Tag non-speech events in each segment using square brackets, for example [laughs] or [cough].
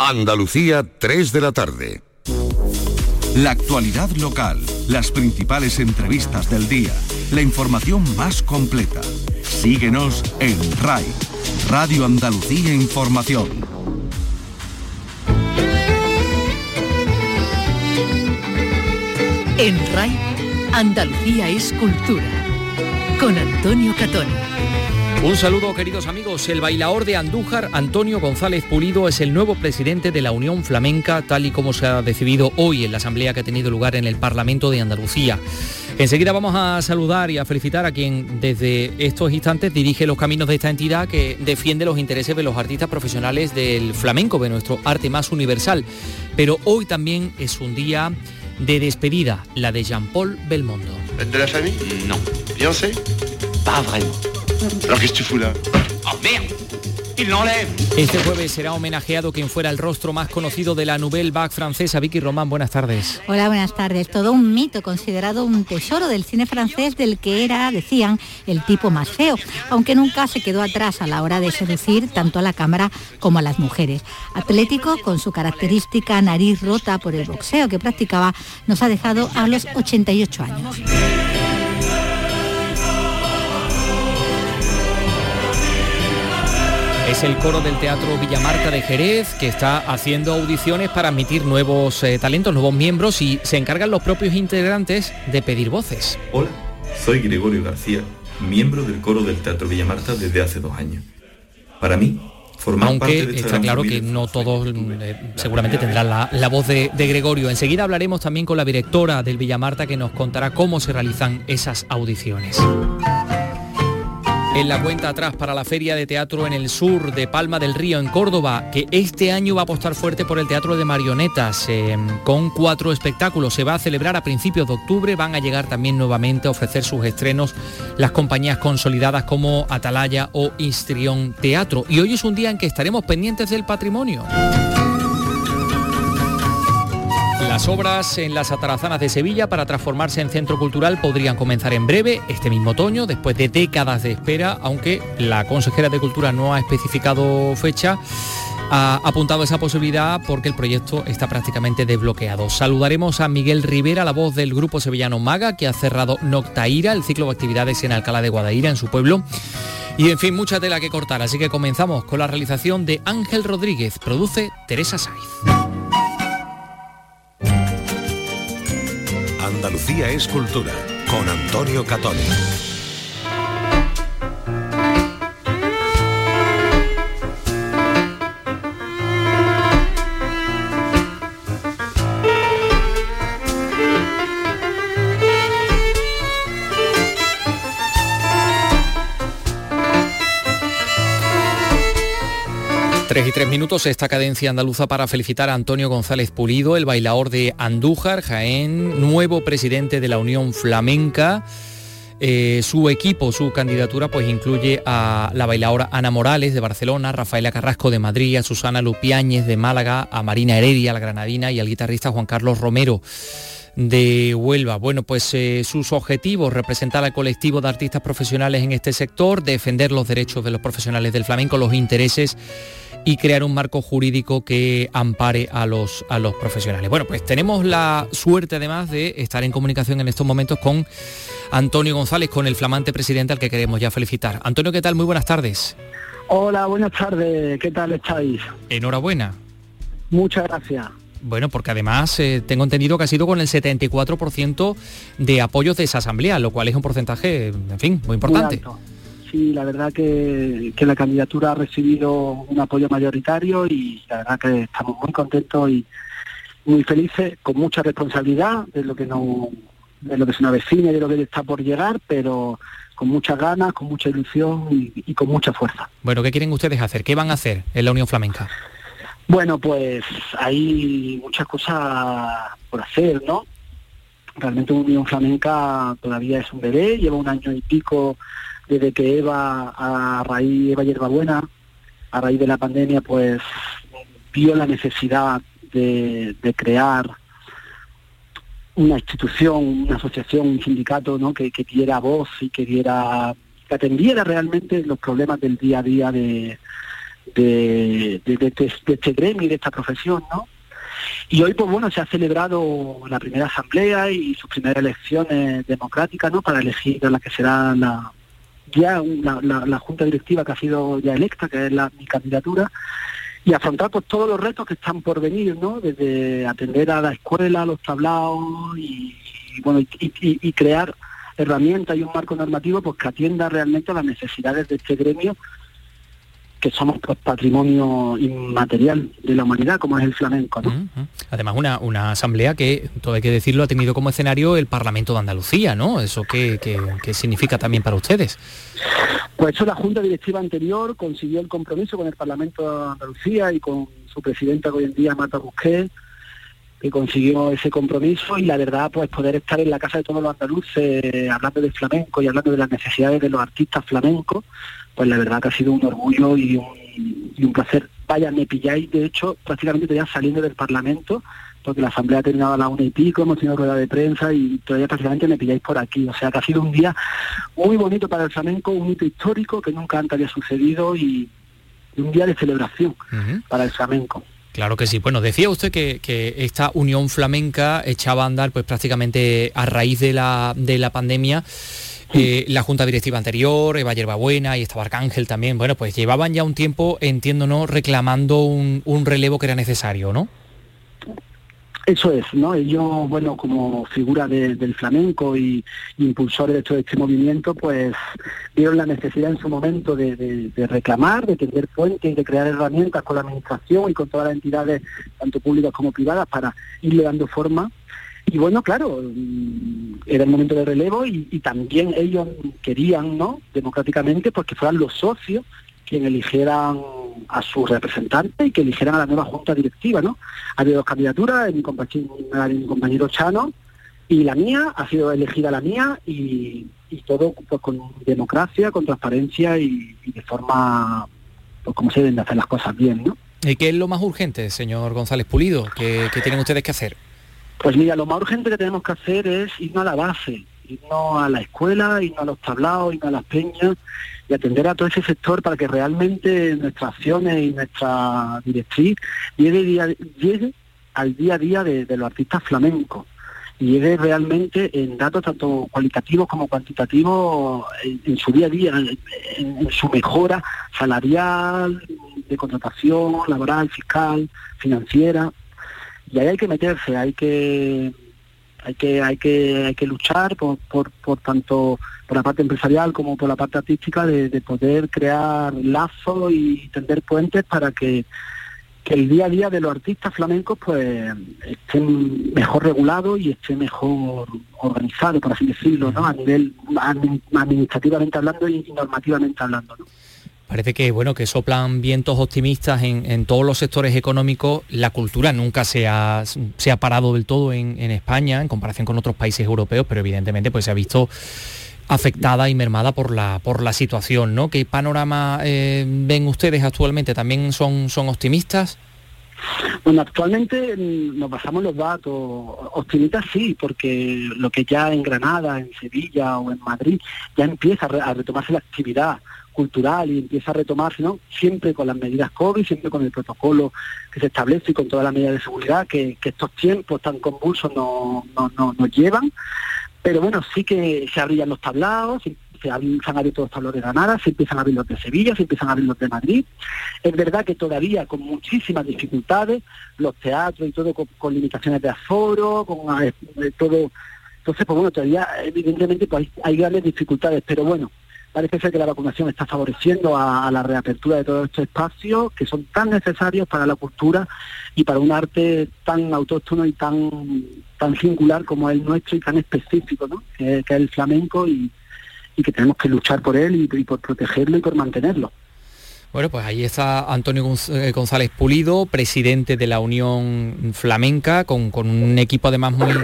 Andalucía, 3 de la tarde. La actualidad local, las principales entrevistas del día, la información más completa. Síguenos en RAI, Radio Andalucía Información. En RAI, Andalucía es cultura. Con Antonio Catón. Un saludo queridos amigos, el bailaor de Andújar, Antonio González Pulido, es el nuevo presidente de la Unión Flamenca, tal y como se ha decidido hoy en la asamblea que ha tenido lugar en el Parlamento de Andalucía. Enseguida vamos a saludar y a felicitar a quien desde estos instantes dirige los caminos de esta entidad que defiende los intereses de los artistas profesionales del flamenco, de nuestro arte más universal. Pero hoy también es un día de despedida, la de Jean-Paul Belmondo. ¿De la familia? No. Beyoncé? Pas vraiment. Alors qu'est-ce que tu fous là Oh merde Il l'enlève Este jueves será homenajeado quien fuera el rostro más conocido de la Nouvelle Vague francesa. Vicky Román, buenas tardes. Hola, buenas tardes. Todo un mito, considerado un tesoro del cine francés del que era, decían, el tipo más feo, aunque nunca se quedó atrás a la hora de seducir tanto a la cámara como a las mujeres. Atlético, con su característica nariz rota por el boxeo que practicaba, nos ha dejado a los 88 años. Es el coro del Teatro Villamarta de Jerez que está haciendo audiciones para admitir nuevos eh, talentos, nuevos miembros y se encargan los propios integrantes de pedir voces. Hola, soy Gregorio García, miembro del coro del Teatro Villamarta desde hace dos años. Para mí, formar Aunque parte de esta está claro que no todos eh, seguramente tendrán la, la voz de, de Gregorio. Enseguida hablaremos también con la directora del Villamarta que nos contará cómo se realizan esas audiciones. En la cuenta atrás para la Feria de Teatro en el sur de Palma del Río, en Córdoba, que este año va a apostar fuerte por el Teatro de Marionetas, eh, con cuatro espectáculos. Se va a celebrar a principios de octubre, van a llegar también nuevamente a ofrecer sus estrenos las compañías consolidadas como Atalaya o Histrión Teatro. Y hoy es un día en que estaremos pendientes del patrimonio. Las obras en las atarazanas de Sevilla para transformarse en centro cultural podrían comenzar en breve, este mismo otoño, después de décadas de espera, aunque la consejera de Cultura no ha especificado fecha. Ha apuntado esa posibilidad porque el proyecto está prácticamente desbloqueado. Saludaremos a Miguel Rivera, la voz del grupo sevillano Maga, que ha cerrado Noctaira, el ciclo de actividades en Alcalá de Guadaira, en su pueblo. Y en fin, mucha tela que cortar, así que comenzamos con la realización de Ángel Rodríguez, produce Teresa Saiz. Andalucía es cultura con Antonio Catoni. 3 y 3 minutos, esta cadencia andaluza para felicitar a Antonio González Pulido, el bailador de Andújar, Jaén, nuevo presidente de la Unión Flamenca. Eh, su equipo, su candidatura, pues incluye a la bailadora Ana Morales de Barcelona, Rafaela Carrasco de Madrid, a Susana Lupiáñez de Málaga, a Marina Heredia, la granadina, y al guitarrista Juan Carlos Romero de Huelva. Bueno, pues eh, sus objetivos, representar al colectivo de artistas profesionales en este sector, defender los derechos de los profesionales del flamenco, los intereses y crear un marco jurídico que ampare a los, a los profesionales. Bueno, pues tenemos la suerte además de estar en comunicación en estos momentos con Antonio González, con el flamante presidente al que queremos ya felicitar. Antonio, ¿qué tal? Muy buenas tardes. Hola, buenas tardes. ¿Qué tal estáis? Enhorabuena. Muchas gracias. Bueno, porque además eh, tengo entendido que ha sido con el 74% de apoyos de esa asamblea, lo cual es un porcentaje, en fin, muy importante. Muy. Sí, la verdad que, que la candidatura ha recibido un apoyo mayoritario y la verdad que estamos muy contentos y muy felices, con mucha responsabilidad de lo que no, de lo que se nos avecina y de lo que está por llegar, pero con muchas ganas, con mucha ilusión y, y con mucha fuerza. Bueno, ¿qué quieren ustedes hacer? ¿Qué van a hacer en la Unión Flamenca? Bueno, pues hay muchas cosas por hacer, ¿no? Realmente Unión Flamenca todavía es un bebé, lleva un año y pico desde que Eva, a raíz Eva Hierbabuena, a raíz de la pandemia, pues vio la necesidad de, crear una institución, una asociación, un sindicato, ¿no? que, que diera voz y que diera, que atendiera realmente los problemas del día a día de, de, de, de este gremio y de esta profesión, ¿no? Y hoy, pues bueno, se ha celebrado la primera asamblea y sus primeras elecciones democráticas, ¿no? Para elegir a la que será la ya la, junta directiva que ha sido ya electa, que es la, mi candidatura, y afrontar pues todos los retos que están por venir, ¿no? Desde atender a la escuela, a los tablaos y, bueno, y crear herramientas y un marco normativo pues que atienda realmente a las necesidades de este gremio que somos pues, patrimonio inmaterial de la humanidad, como es el flamenco. ¿no? Uh -huh. Además, una, una, asamblea que, todo hay que decirlo, ha tenido como escenario el Parlamento de Andalucía, ¿no? ¿Eso qué, qué, qué significa también para ustedes? Pues eso la Junta Directiva anterior consiguió el compromiso con el Parlamento de Andalucía y con su presidenta hoy en día, Marta Busquets, que consiguió ese compromiso y la verdad pues poder estar en la casa de todos los andaluces hablando de flamenco y hablando de las necesidades de los artistas flamencos pues la verdad que ha sido un orgullo y un, y un placer. Vaya, me pilláis, de hecho, prácticamente ya saliendo del Parlamento, porque la Asamblea ha terminado a la una y pico, hemos tenido rueda de prensa y todavía prácticamente me pilláis por aquí. O sea que ha sido un día muy bonito para el flamenco, un hito histórico que nunca antes había sucedido y, y un día de celebración uh -huh. para el flamenco. Claro que sí. Bueno, decía usted que, que, esta unión flamenca echaba a andar pues prácticamente a raíz de la, de la pandemia. Eh, la junta directiva anterior, Eva Yerbabuena y estaba Arcángel también, bueno, pues llevaban ya un tiempo, entiéndonos, reclamando un, un relevo que era necesario, ¿no? Eso es, ¿no? Ellos, bueno, como figura de, del flamenco y, y impulsores de todo este movimiento, pues vieron la necesidad en su momento de, reclamar, de tender puentes, de crear herramientas con la administración y con todas las entidades, tanto públicas como privadas, para irle dando forma y bueno, claro, era el momento de relevo y, también ellos querían, ¿no? Democráticamente, porque fueran los socios quienes eligieran a su representante y que eligieran a la nueva junta directiva, ¿no? Ha habido dos candidaturas, mi compañero, mi compañero Chano y la mía, ha sido elegida la mía y, todo pues, con democracia, con transparencia y, de forma, pues como se deben de hacer las cosas bien, ¿no? ¿Y qué es lo más urgente, señor González Pulido? ¿Qué, qué tienen ustedes que hacer? Pues mira, lo más urgente que tenemos que hacer es irnos a la base, irnos a la escuela, irnos a los tablaos, irnos a las peñas y atender a todo ese sector para que realmente nuestras acciones y nuestra directriz llegue, al día a día de, los artistas flamencos y llegue realmente en datos tanto cualitativos como cuantitativos en, su día a día, en, su mejora salarial, de contratación, laboral, fiscal, financiera y ahí hay que meterse, hay que hay que hay que hay que luchar por, por, tanto por la parte empresarial como por la parte artística de, de poder crear lazos y tender puentes para que, que el día a día de los artistas flamencos pues estén mejor regulados y esté mejor organizado, por así decirlo, ¿no? A nivel administrativamente hablando y normativamente hablando, ¿no? Parece que bueno que soplan vientos optimistas en, todos los sectores económicos. La cultura nunca se ha, se ha parado del todo en, España en comparación con otros países europeos, pero evidentemente pues se ha visto afectada y mermada por la por la situación, ¿no? ¿Qué panorama eh, ven ustedes actualmente? ¿También son, son optimistas? Bueno, actualmente nos basamos los datos. Optimistas sí, porque lo que ya en Granada, en Sevilla o en Madrid ya empieza a retomarse la actividad cultural y empieza a retomarse, ¿no? Siempre con las medidas COVID, siempre con el protocolo que se establece y con todas las medidas de seguridad que, estos tiempos tan convulsos nos no, no, no llevan. Pero bueno, sí que se abrían los tablados, se, han abierto los tablados de Granada, se empiezan a abrir los de Sevilla, se empiezan a abrir los de Madrid. Es verdad que todavía con muchísimas dificultades, los teatros y todo con, con limitaciones de aforo, con eh, todo. Entonces, pues bueno, todavía evidentemente pues, hay grandes dificultades, pero bueno, parece ser que la vacunación está favoreciendo a, la reapertura de todos estos espacios que son tan necesarios para la cultura y para un arte tan autóctono y tan tan singular como el nuestro y tan específico, ¿no? que, es el flamenco y, que tenemos que luchar por él y por protegerlo y por mantenerlo. Bueno, pues ahí está Antonio eh, González Pulido, presidente de la Unión Flamenca, con, con, un equipo además muy,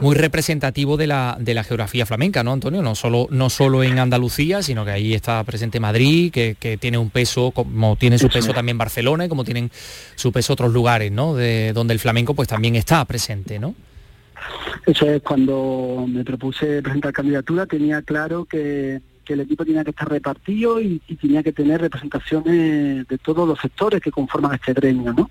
muy representativo de la, de la geografía flamenca, ¿no, Antonio? No solo, no solo en Andalucía, sino que ahí está presente Madrid, que, que tiene un peso, como tiene su peso también Barcelona, y como tienen su peso otros lugares, ¿no? De donde el flamenco pues también está presente, ¿no? Eso es, cuando me propuse presentar candidatura tenía claro que que el equipo tenía que estar repartido y, tenía que tener representaciones de todos los sectores que conforman este gremio, ¿no?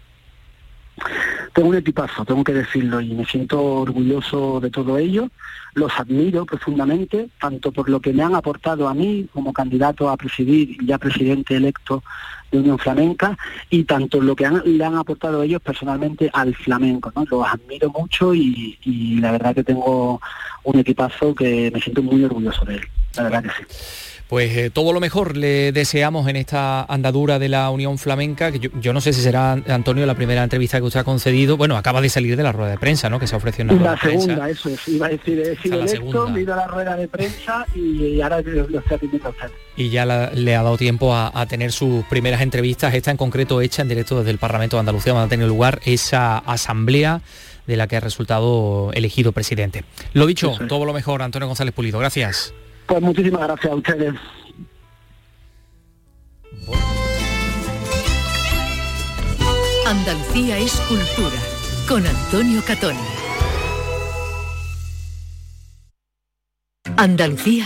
Tengo un equipazo, tengo que decirlo, y me siento orgulloso de todo ello. Los admiro profundamente, tanto por lo que me han aportado a mí como candidato a presidir y ya presidente electo de Unión Flamenca, y tanto lo que han- le han aportado ellos personalmente al flamenco. ¿no? Los admiro mucho y, y la verdad que tengo un equipazo que me siento muy orgulloso de él. La verdad que sí. Pues eh, todo lo mejor le deseamos en esta andadura de la Unión Flamenca, que yo, yo no sé si será, Antonio, la primera entrevista que usted ha concedido. Bueno, acaba de salir de la rueda de prensa, ¿no? Que se ofreció una rueda la de prensa. segunda, eso es, iba a decir, he sido electo, he ido a la rueda de prensa y ahora lo lo estoy atendiendo a usted. Y ya la- le ha dado tiempo a, a tener sus primeras entrevistas, esta en concreto hecha en directo desde el Parlamento de Andalucía, donde ha tenido lugar esa asamblea de la que ha resultado elegido presidente. Lo dicho, es. todo lo mejor, Antonio González Pulido. Gracias. Pues muchísimas gracias a ustedes. Andalucía es cultura. Con Antonio Catoni. Andalucía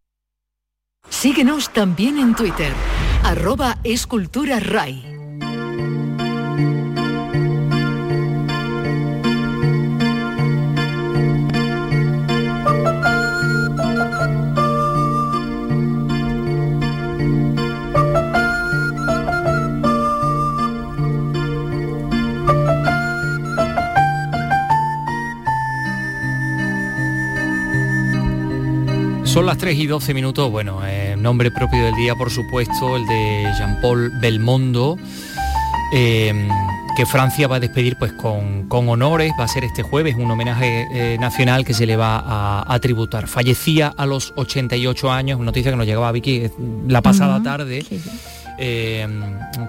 Síguenos también en Twitter, arroba escultura. Son las 3 y 12 minutos, bueno, eh, nombre propio del día, por supuesto, el de Jean-Paul Belmondo, eh, que Francia va a despedir pues con, con honores, va a ser este jueves un homenaje eh, nacional que se le va a, a tributar. Fallecía a los 88 años, noticia que nos llegaba a Vicky la pasada tarde. sí. eh,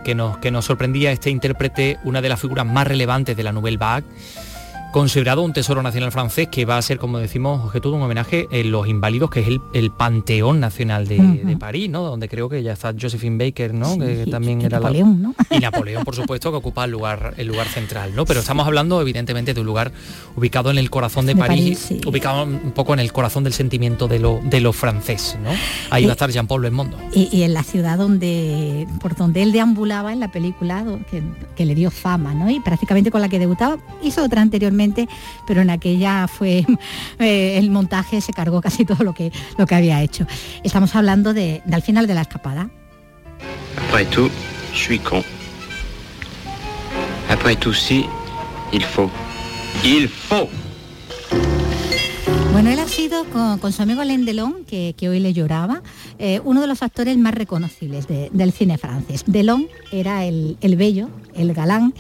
que, nos, que nos sorprendía este intérprete, una de las figuras más relevantes de la Nouvelle Vague, considerado un tesoro nacional francés que va a ser, como decimos, objeto de un homenaje en Los Inválidos, que es el, el Panteón Nacional de, de París, ¿no? Donde creo que ya está Josephine Baker, ¿no? Sí, que también y era la- Napoleón, ¿no? y Napoleón, por supuesto, que ocupa el lugar, el lugar central, ¿no? Pero estamos hablando, evidentemente, de un lugar ubicado en el corazón de, De París, París, sí. ubicado un poco en el corazón del sentimiento de lo, de lo francés, ¿no? Ahí Y- va a estar Jean-Paul Belmondo. Y, y en la ciudad donde por donde él deambulaba en la película que, que le dio fama ¿no? y prácticamente con la que debutaba hizo otra anteriormente pero en aquella fue [laughs] eh, el montaje se cargó casi todo lo que lo que había hecho estamos hablando de, de al final de la escapada Après tout, je suis con. Après tout, si, il faut. Il faut Bueno, él ha sido con, con su amigo Alain Delon, que, que hoy le lloraba, eh, uno de los actores más reconocibles de- del cine francés. Delon era el, el bello, el galán,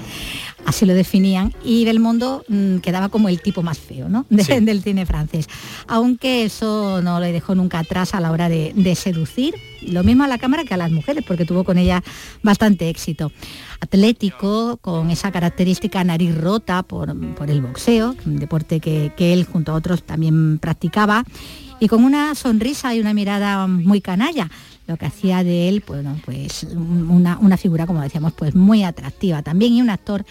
así lo definían, y Belmondo mm, quedaba como el tipo más feo ¿no? [laughs] De- Sí. del cine francés. Aunque eso no le dejó nunca atrás a la hora de, de seducir, lo mismo a la cámara que a las mujeres, porque tuvo con ella bastante éxito. Atlético, con esa característica nariz rota por, por el boxeo, un deporte que, que él junto a otros también practicaba, y con una sonrisa y una mirada muy canalla, lo que hacía de él, bueno, pues una, una figura, como decíamos, pues muy atractiva también, y un actor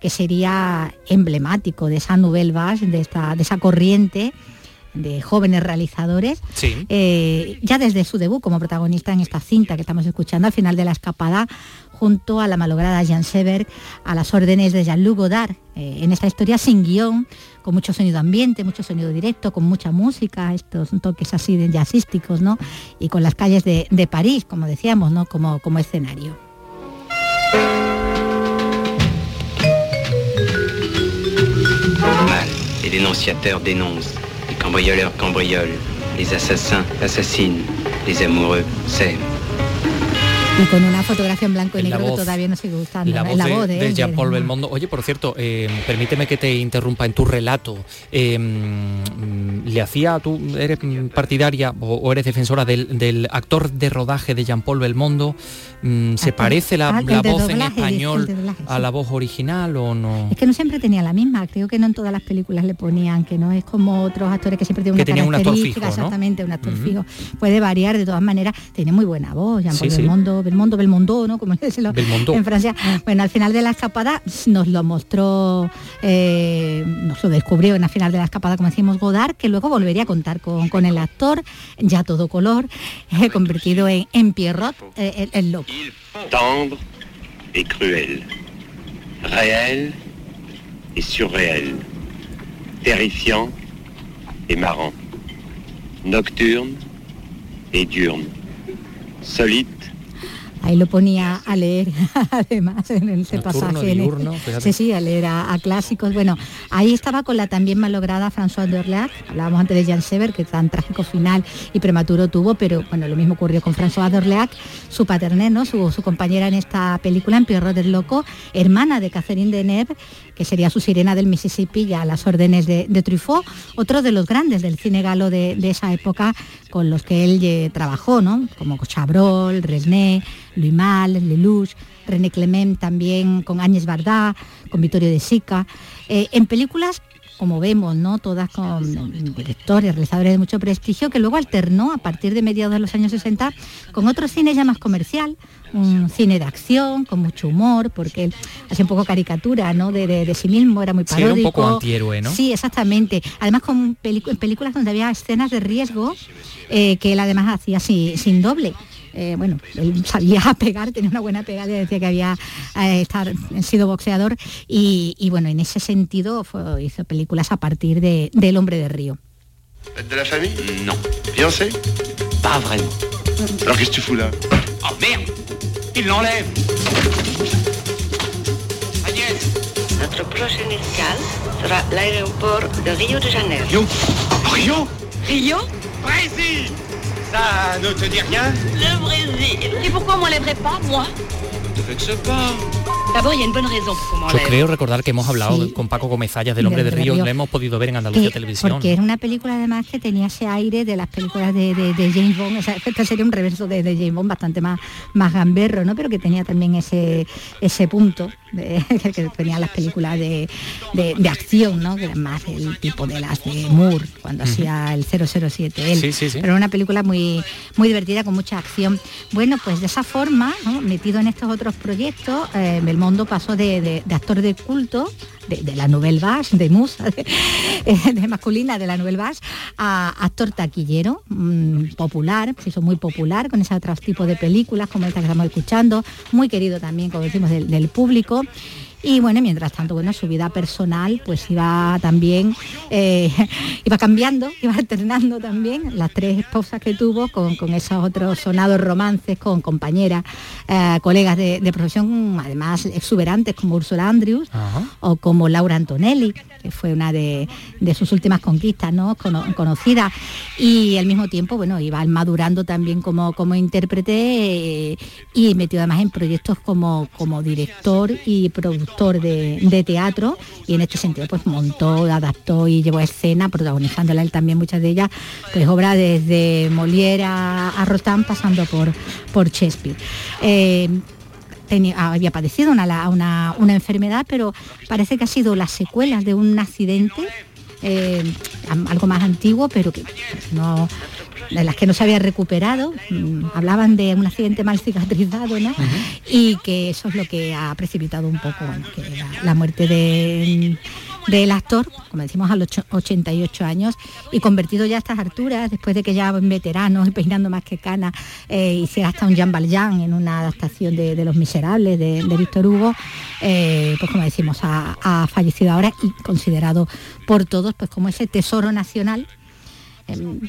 que sería emblemático de esa nouvelle vague, de, esta, de esa corriente de jóvenes realizadores, Sí. eh, ya desde su debut como protagonista en esta cinta que estamos escuchando al final de la escapada, junto a la malograda Jean Seberg, a las órdenes de Jean-Luc Godard, eh, en esta historia sin guion, con mucho sonido ambiente, mucho sonido directo, con mucha música, estos toques así de jazzísticos, ¿no? Y con las calles de, de París, como decíamos, ¿no? Como, como escenario. Mal. Les dénonciateurs dénoncent. Les cambrioleurs cambriolent. Les assassins assassinent. Les amoureux s'aiment. Y con una fotografía en blanco y En negro voz- que todavía nos sigue gustando. La ¿no? voz, de, voz de Jean-Paul de- Belmondo. Oye, por cierto, eh, permíteme que te interrumpa en tu relato. Eh, mm, le hacía, tú eres partidaria o, eres defensora del, actor de rodaje de Jean-Paul Belmondo, mm, ¿se parece la, ah, voz en español a la voz original o no? Es que no siempre tenía la misma, creo que no en todas las películas le ponían, que no es como otros actores que siempre tienen una que un actor fijo, exactamente, un actor fijo. Puede variar de todas maneras, tiene muy buena voz, Jean-Paul Belmondo, Belmondo, Belmondo, ¿no? Como [laughs] en Francia. Bueno, al final de la escapada nos lo mostró, eh, nos lo descubrió en la final de la escapada, como decimos, Godard, que luego volvería a contar con, con el actor, ya todo color, eh, convertido en, en Pierrot, eh, el, el, loco. Tendre et cruel, réel et surréel, terrifiant et marrant, nocturne et diurne, solide Ahí lo ponía a leer, [laughs] además, en ese pasaje. sí, sí, a leer a, clásicos. Bueno, ahí estaba con la también malograda François Dorlac, hablábamos antes de Jean Sever, que tan trágico final y prematuro tuvo, pero bueno, lo mismo ocurrió con François Dorlac, su paterné, ¿no? su, compañera en esta película, en Pierrot del Loco, hermana de Catherine Deneuve, que sería su sirena del Mississippi, ya a las órdenes de, Truffaut, otro de los grandes del cine galo de, esa época con los que él eh, trabajó, ¿no? como Chabrol, Resné, Louis Mal, Lelouch, René Clement también con Áñez Bardá, con Vittorio de Sica, eh, en películas como vemos, ¿no? Todas con directores, realizadores de mucho prestigio, que luego alternó a partir de mediados de los años 60 con otro cine ya más comercial, un cine de acción, con mucho humor, porque él hacía un poco caricatura, ¿no? De, sí mismo, era muy paródico. Sí, un poco antihéroe, ¿no? Sí, exactamente. Además con películas donde había escenas de riesgo, eh, que él además hacía sin doble. Eh, bueno, él sabía pegar, tenía una buena pegada, decía que había eh, estar, sido boxeador y, bueno, en ese sentido hizo películas a partir de, del Hombre de Río. ¿De la familia? No. ¿Fiancé? Pas vraiment. Alors qu'est-ce que tu fous là Oh merde Il l'enlève Agnès Notre prochaine escale sera l'aéroport de Rio de Janeiro. Rio Rio Rio Brésil ça ne te dit rien Le Brésil. Et pourquoi on m'enlèverait pas, moi Ne te vexe pas. D'abord, il y a une bonne raison pour Yo creo recordar que hemos hablado con Paco Comezallas del Hombre de, Río, lo hemos podido ver en Andalucía Televisión. Porque era una película además que tenía ese aire de las películas de, James Bond, o sea, [laughs] este sería un reverso de, James Bond bastante más, más gamberro, ¿no? Pero que tenía también ese, ese punto [laughs] que tenía las películas de, acción, ¿no? Que eran más el tipo de las de Moore, cuando hacía el 007 él. Pero una película muy, muy divertida, con mucha acción. Bueno, pues de esa forma, metido en estos otros proyectos, eh, Belmondo pasó de, actor de culto de, la Nouvelle Vache, de musa, de, masculina de la Nouvelle Vache, a actor taquillero, mm, popular, se hizo muy popular con ese otro tipo de películas como esta que estamos escuchando, muy querido también, como decimos, del público. Y bueno, mientras tanto, bueno, su vida personal pues iba también, eh, [laughs] iba cambiando, iba alternando también las tres esposas que tuvo con, esos otros sonados romances con compañeras, eh, colegas de, profesión, además exuberantes como Ursula Andrews o como Laura Antonelli, que fue una de, sus últimas conquistas ¿no? conocidas. Y al mismo tiempo, bueno, iba madurando también como, como intérprete eh, y metido además en proyectos como, como director y productor de, teatro y en este sentido pues montó, adaptó y llevó a escena, protagonizándola él también muchas de ellas, pues obra desde Molière a, a pasando por, por Shakespeare. Eh, había padecido una, una, enfermedad, pero parece que ha sido las secuelas de un accidente, eh, algo más antiguo, pero que no, de las que no se había recuperado, mm, hablaban de un accidente mal cicatrizado, ¿no? Y que eso es lo que ha precipitado un poco la, muerte del actor, como decimos, a los 88 años, y convertido ya a estas alturas, después de que ya veteranos y peinando más que cana, eh, hiciera hasta un Jean Valjean en una adaptación de, Los Miserables de, Víctor Hugo, eh, pues como decimos, ha, ha, fallecido ahora y considerado por todos pues como ese tesoro nacional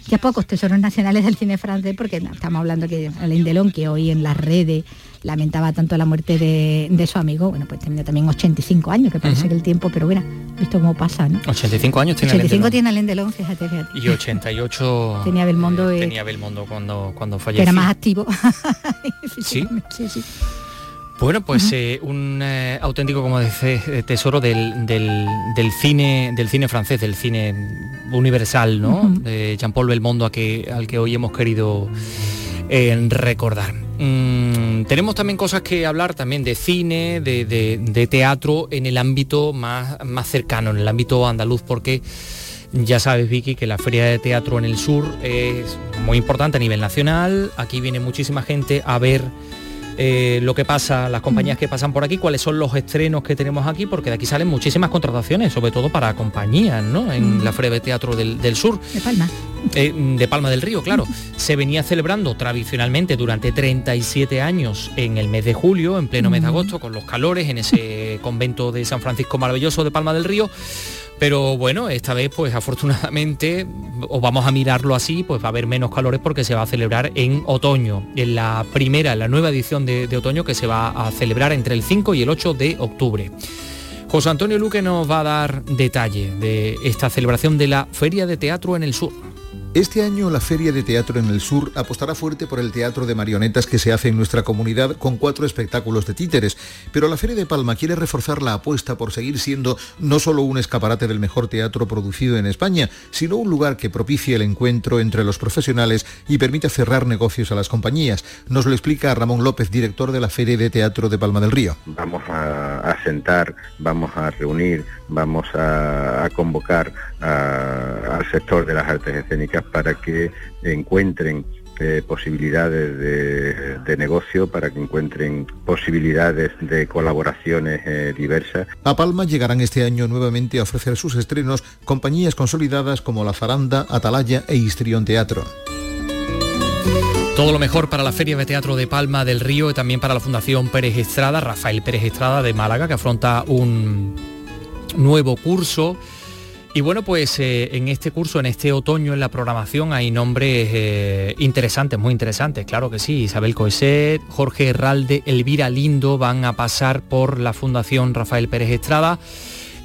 ya pocos tesoros nacionales del cine francés, porque estamos hablando que Alain Delon, que hoy en las redes lamentaba tanto la muerte de, su amigo, bueno, pues tenía también 85 años, que parece que el tiempo, pero bueno, visto cómo pasa, ¿no? 85 años tiene 85 tiene Alain Delon, fíjate, fíjate. Y 88 [laughs] tenía Belmondo. tenía Belmondo cuando, cuando falleció. era más activo. [laughs] ¿Sí? sí, sí. Bueno, pues eh, un eh, auténtico, como dice, eh, tesoro del, del, del cine, del cine francés, del cine universal, ¿no? De Jean-Paul Belmondo, a que, al que hoy hemos querido eh, recordar. Mm, tenemos también cosas que hablar también de cine, de, de- de teatro en el ámbito más, más cercano, en el ámbito andaluz, porque ya sabes, Vicky, que la Feria de Teatro en el Sur es muy importante a nivel nacional. Aquí viene muchísima gente a ver eh, lo que pasa, las compañías que pasan por aquí, cuáles son los estrenos que tenemos aquí, porque de aquí salen muchísimas contrataciones, sobre todo para compañías, ¿no? En Mm. la de Teatro del, del Sur. De Palma. Eh, de Palma del Río, claro. Se venía celebrando tradicionalmente durante 37 años en el mes de julio, en pleno mes de agosto, con los calores, en ese [laughs] convento de San Francisco maravilloso de Palma del Río. Pero bueno, esta vez pues afortunadamente, o vamos a mirarlo así, pues va a haber menos calores porque se va a celebrar en otoño, en la primera, en la nueva edición de, de otoño que se va a celebrar entre el 5 y el 8 de octubre. José Antonio Luque nos va a dar detalle de esta celebración de la Feria de Teatro en el Sur. Este año la Feria de Teatro en el Sur apostará fuerte por el teatro de marionetas que se hace en nuestra comunidad con cuatro espectáculos de títeres, pero la Feria de Palma quiere reforzar la apuesta por seguir siendo no solo un escaparate del mejor teatro producido en España, sino un lugar que propicie el encuentro entre los profesionales y permita cerrar negocios a las compañías. Nos lo explica Ramón López, director de la Feria de Teatro de Palma del Río. vamos a, sentar, vamos a reunir, vamos a convocar a- al sector de las artes escénicas para que encuentren eh, posibilidades de, de negocio, para que encuentren posibilidades de colaboraciones eh, diversas. A Palma llegarán este año nuevamente a ofrecer sus estrenos compañías consolidadas como La Faranda, Atalaya e Histrión Teatro. Todo lo mejor para la Feria de Teatro de Palma del Río y también para la Fundación Pérez Estrada, Rafael Pérez Estrada de Málaga, que afronta un nuevo curso. Y bueno, pues eh, en este curso, en este otoño, en la programación hay nombres eh, interesantes, muy interesantes, claro que sí. Isabel Coeset, Jorge Herralde, Elvira Lindo van a pasar por la Fundación Rafael Pérez Estrada.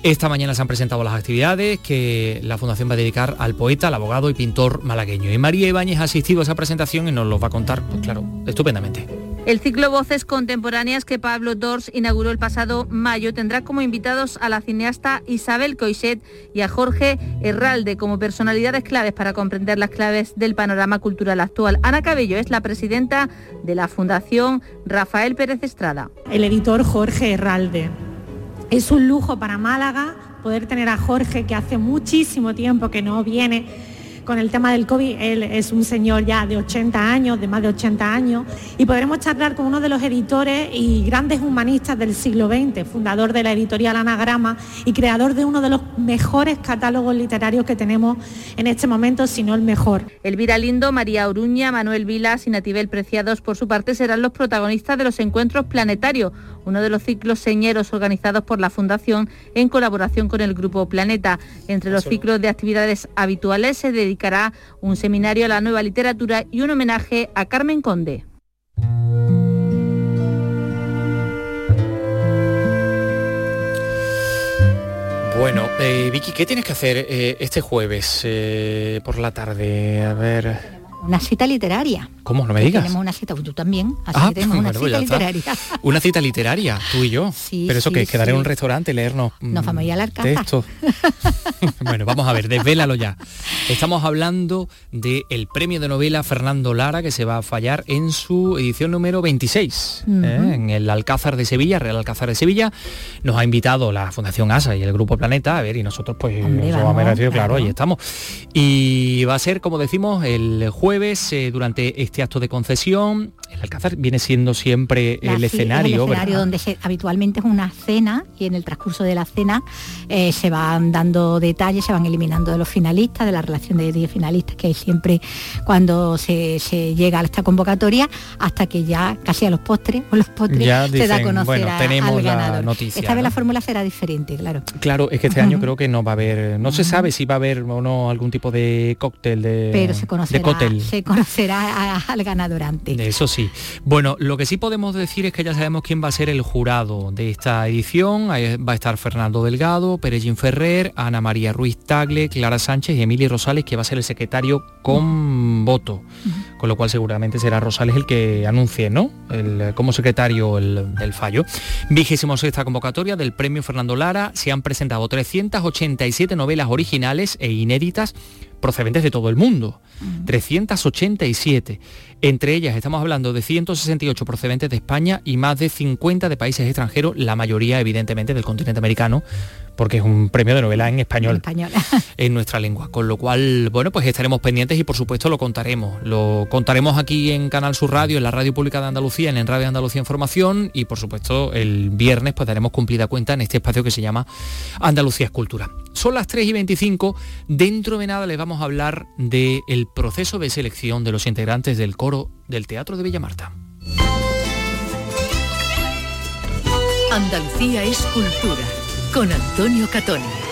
Esta mañana se han presentado las actividades que la Fundación va a dedicar al poeta, al abogado y pintor malagueño. Y María Ibáñez ha asistido a esa presentación y nos lo va a contar, pues claro, estupendamente. El ciclo Voces Contemporáneas que Pablo Dors inauguró el pasado mayo tendrá como invitados a la cineasta Isabel Coixet y a Jorge Herralde como personalidades claves para comprender las claves del panorama cultural actual. Ana Cabello es la presidenta de la Fundación Rafael Pérez Estrada. el editor Jorge Herralde. Es un lujo para Málaga poder tener a Jorge, que hace muchísimo tiempo que no viene con el tema del COVID. Él es un señor ya de 80 años, de más de 80 años, y podremos charlar con uno de los editores y grandes humanistas del siglo XX, fundador de la editorial Anagrama y creador de uno de los mejores catálogos literarios que tenemos en este momento, si no el mejor. Elvira Lindo, María Oruña, Manuel Vilas y Natibel Preciados, por su parte, serán los protagonistas de los encuentros planetarios, uno de los ciclos señeros organizados por la Fundación en colaboración con el Grupo Planeta. Entre los ciclos de actividades habituales se dedicará un seminario a la nueva literatura y un homenaje a Carmen Conde. Bueno, eh, Vicky, ¿qué tienes que hacer eh, este jueves eh, por la tarde? A ver, Una cita literaria. ¿cómo? No me digas. Tenemos una cita, tú también. Así Ah, que tenemos una bueno, pues cita literaria. [laughs] Una cita literaria, tú y yo. Sí, Pero eso sí, que quedar en sí. un restaurante, leernos. Nos mm, vamos a ir a la textos. [laughs] bueno, vamos a ver, desvélalo ya. Estamos hablando del premio de novela Fernando Lara que se va a fallar en su edición número 26, Ujú. ¿eh? en el Alcázar de Sevilla, Real Alcázar de Sevilla. Nos ha invitado la Fundación ASA y el Grupo Planeta, a ver, y nosotros pues Hombre, nos vamos, hemos merecido, claro, claro. ahí estamos. Y va a ser, como decimos, el jueves eh, durante este acto de concesión. El Alcázar viene siendo siempre La- el escenario, es el escenario ¿verdad? donde se- habitualmente es una cena y en el transcurso de la cena eh, se van dando detalles, se van eliminando de los finalistas, de la relación de 10 finalistas que hay siempre cuando se, se llega a esta convocatoria, hasta que ya casi a los postres, o los postres Ya se da a conocer bueno, a- tenemos al la ganador. noticia, Esta vez la fórmula será diferente, claro. Claro, es que este año creo que no va a haber, no se sabe si va a haber o no algún tipo de cóctel de, Pero se de conocerá, cóctel. Se conocerá al ganador antes. Eso sí. Bueno, lo que sí podemos decir es que ya sabemos quién va a ser el jurado de esta edición. Ahí va a estar Fernando Delgado, Perellín Ferrer, Ana María Ruiz Tagle, Clara Sánchez y Emily Rosario. Rosales, que va a ser el secretario con voto, con lo cual seguramente será Rosales el que anuncie, ¿no? El, como secretario el, el fallo. Vigésimo sexta convocatoria del Premio Fernando Lara. Se han presentado 387 novelas originales e inéditas procedentes de todo el mundo. 387. Entre ellas estamos hablando de 168 procedentes de España y más de 50 de países extranjeros, la mayoría evidentemente del continente americano, porque es un premio de novela en español, [laughs] en nuestra lengua. Con lo cual, bueno, pues estaremos pendientes y por supuesto lo contaremos. Lo contaremos aquí en Canal Sur Radio, en la Radio Pública de Andalucía, en Radio Andalucía Información y por supuesto el viernes pues daremos cumplida cuenta en este espacio que se llama Andalucía Escultura. Son las 3 y 25, dentro de nada les vamos a hablar del proceso de selección de los integrantes del coro del Teatro de Villamarta. Andalucía Escultura con Antonio Catoni.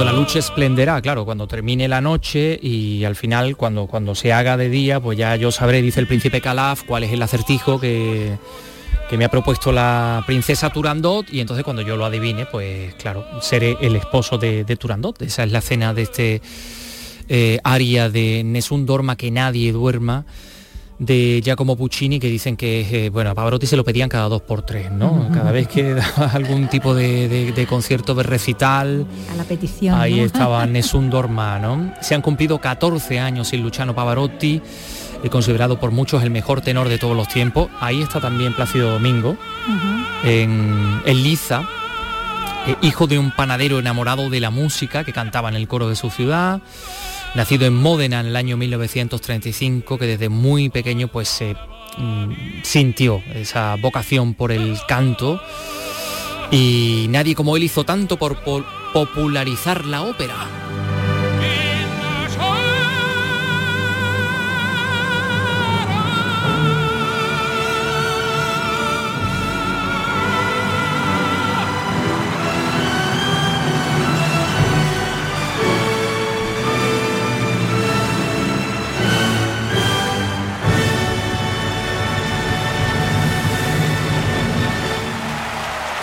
Cuando la lucha esplenderá, claro, cuando termine la noche y al final, cuando, cuando se haga de día, pues ya yo sabré, dice el príncipe Calaf, cuál es el acertijo que, que me ha propuesto la princesa Turandot y entonces cuando yo lo adivine, pues claro, seré el esposo de, de Turandot. Esa es la cena de este eh, aria de Nessun dorma que nadie duerma de Giacomo Puccini que dicen que eh, bueno a Pavarotti se lo pedían cada dos por tres no cada vez que [laughs] daba algún tipo de, de- de concierto de recital A la petición. Ahí ¿no? estaba [laughs] Nessun Dorma, ¿no? Se han cumplido 14 años sin Luciano Pavarotti, eh, considerado por muchos el mejor tenor de todos los tiempos. Ahí está también Plácido Domingo, en, en Liza, eh, hijo de un panadero enamorado de la música que cantaba en el coro de su ciudad, nacido en Módena en el año 1935, que desde muy pequeño pues se mm, sintió esa vocación por el canto y nadie como él hizo tanto por po- popularizar la ópera.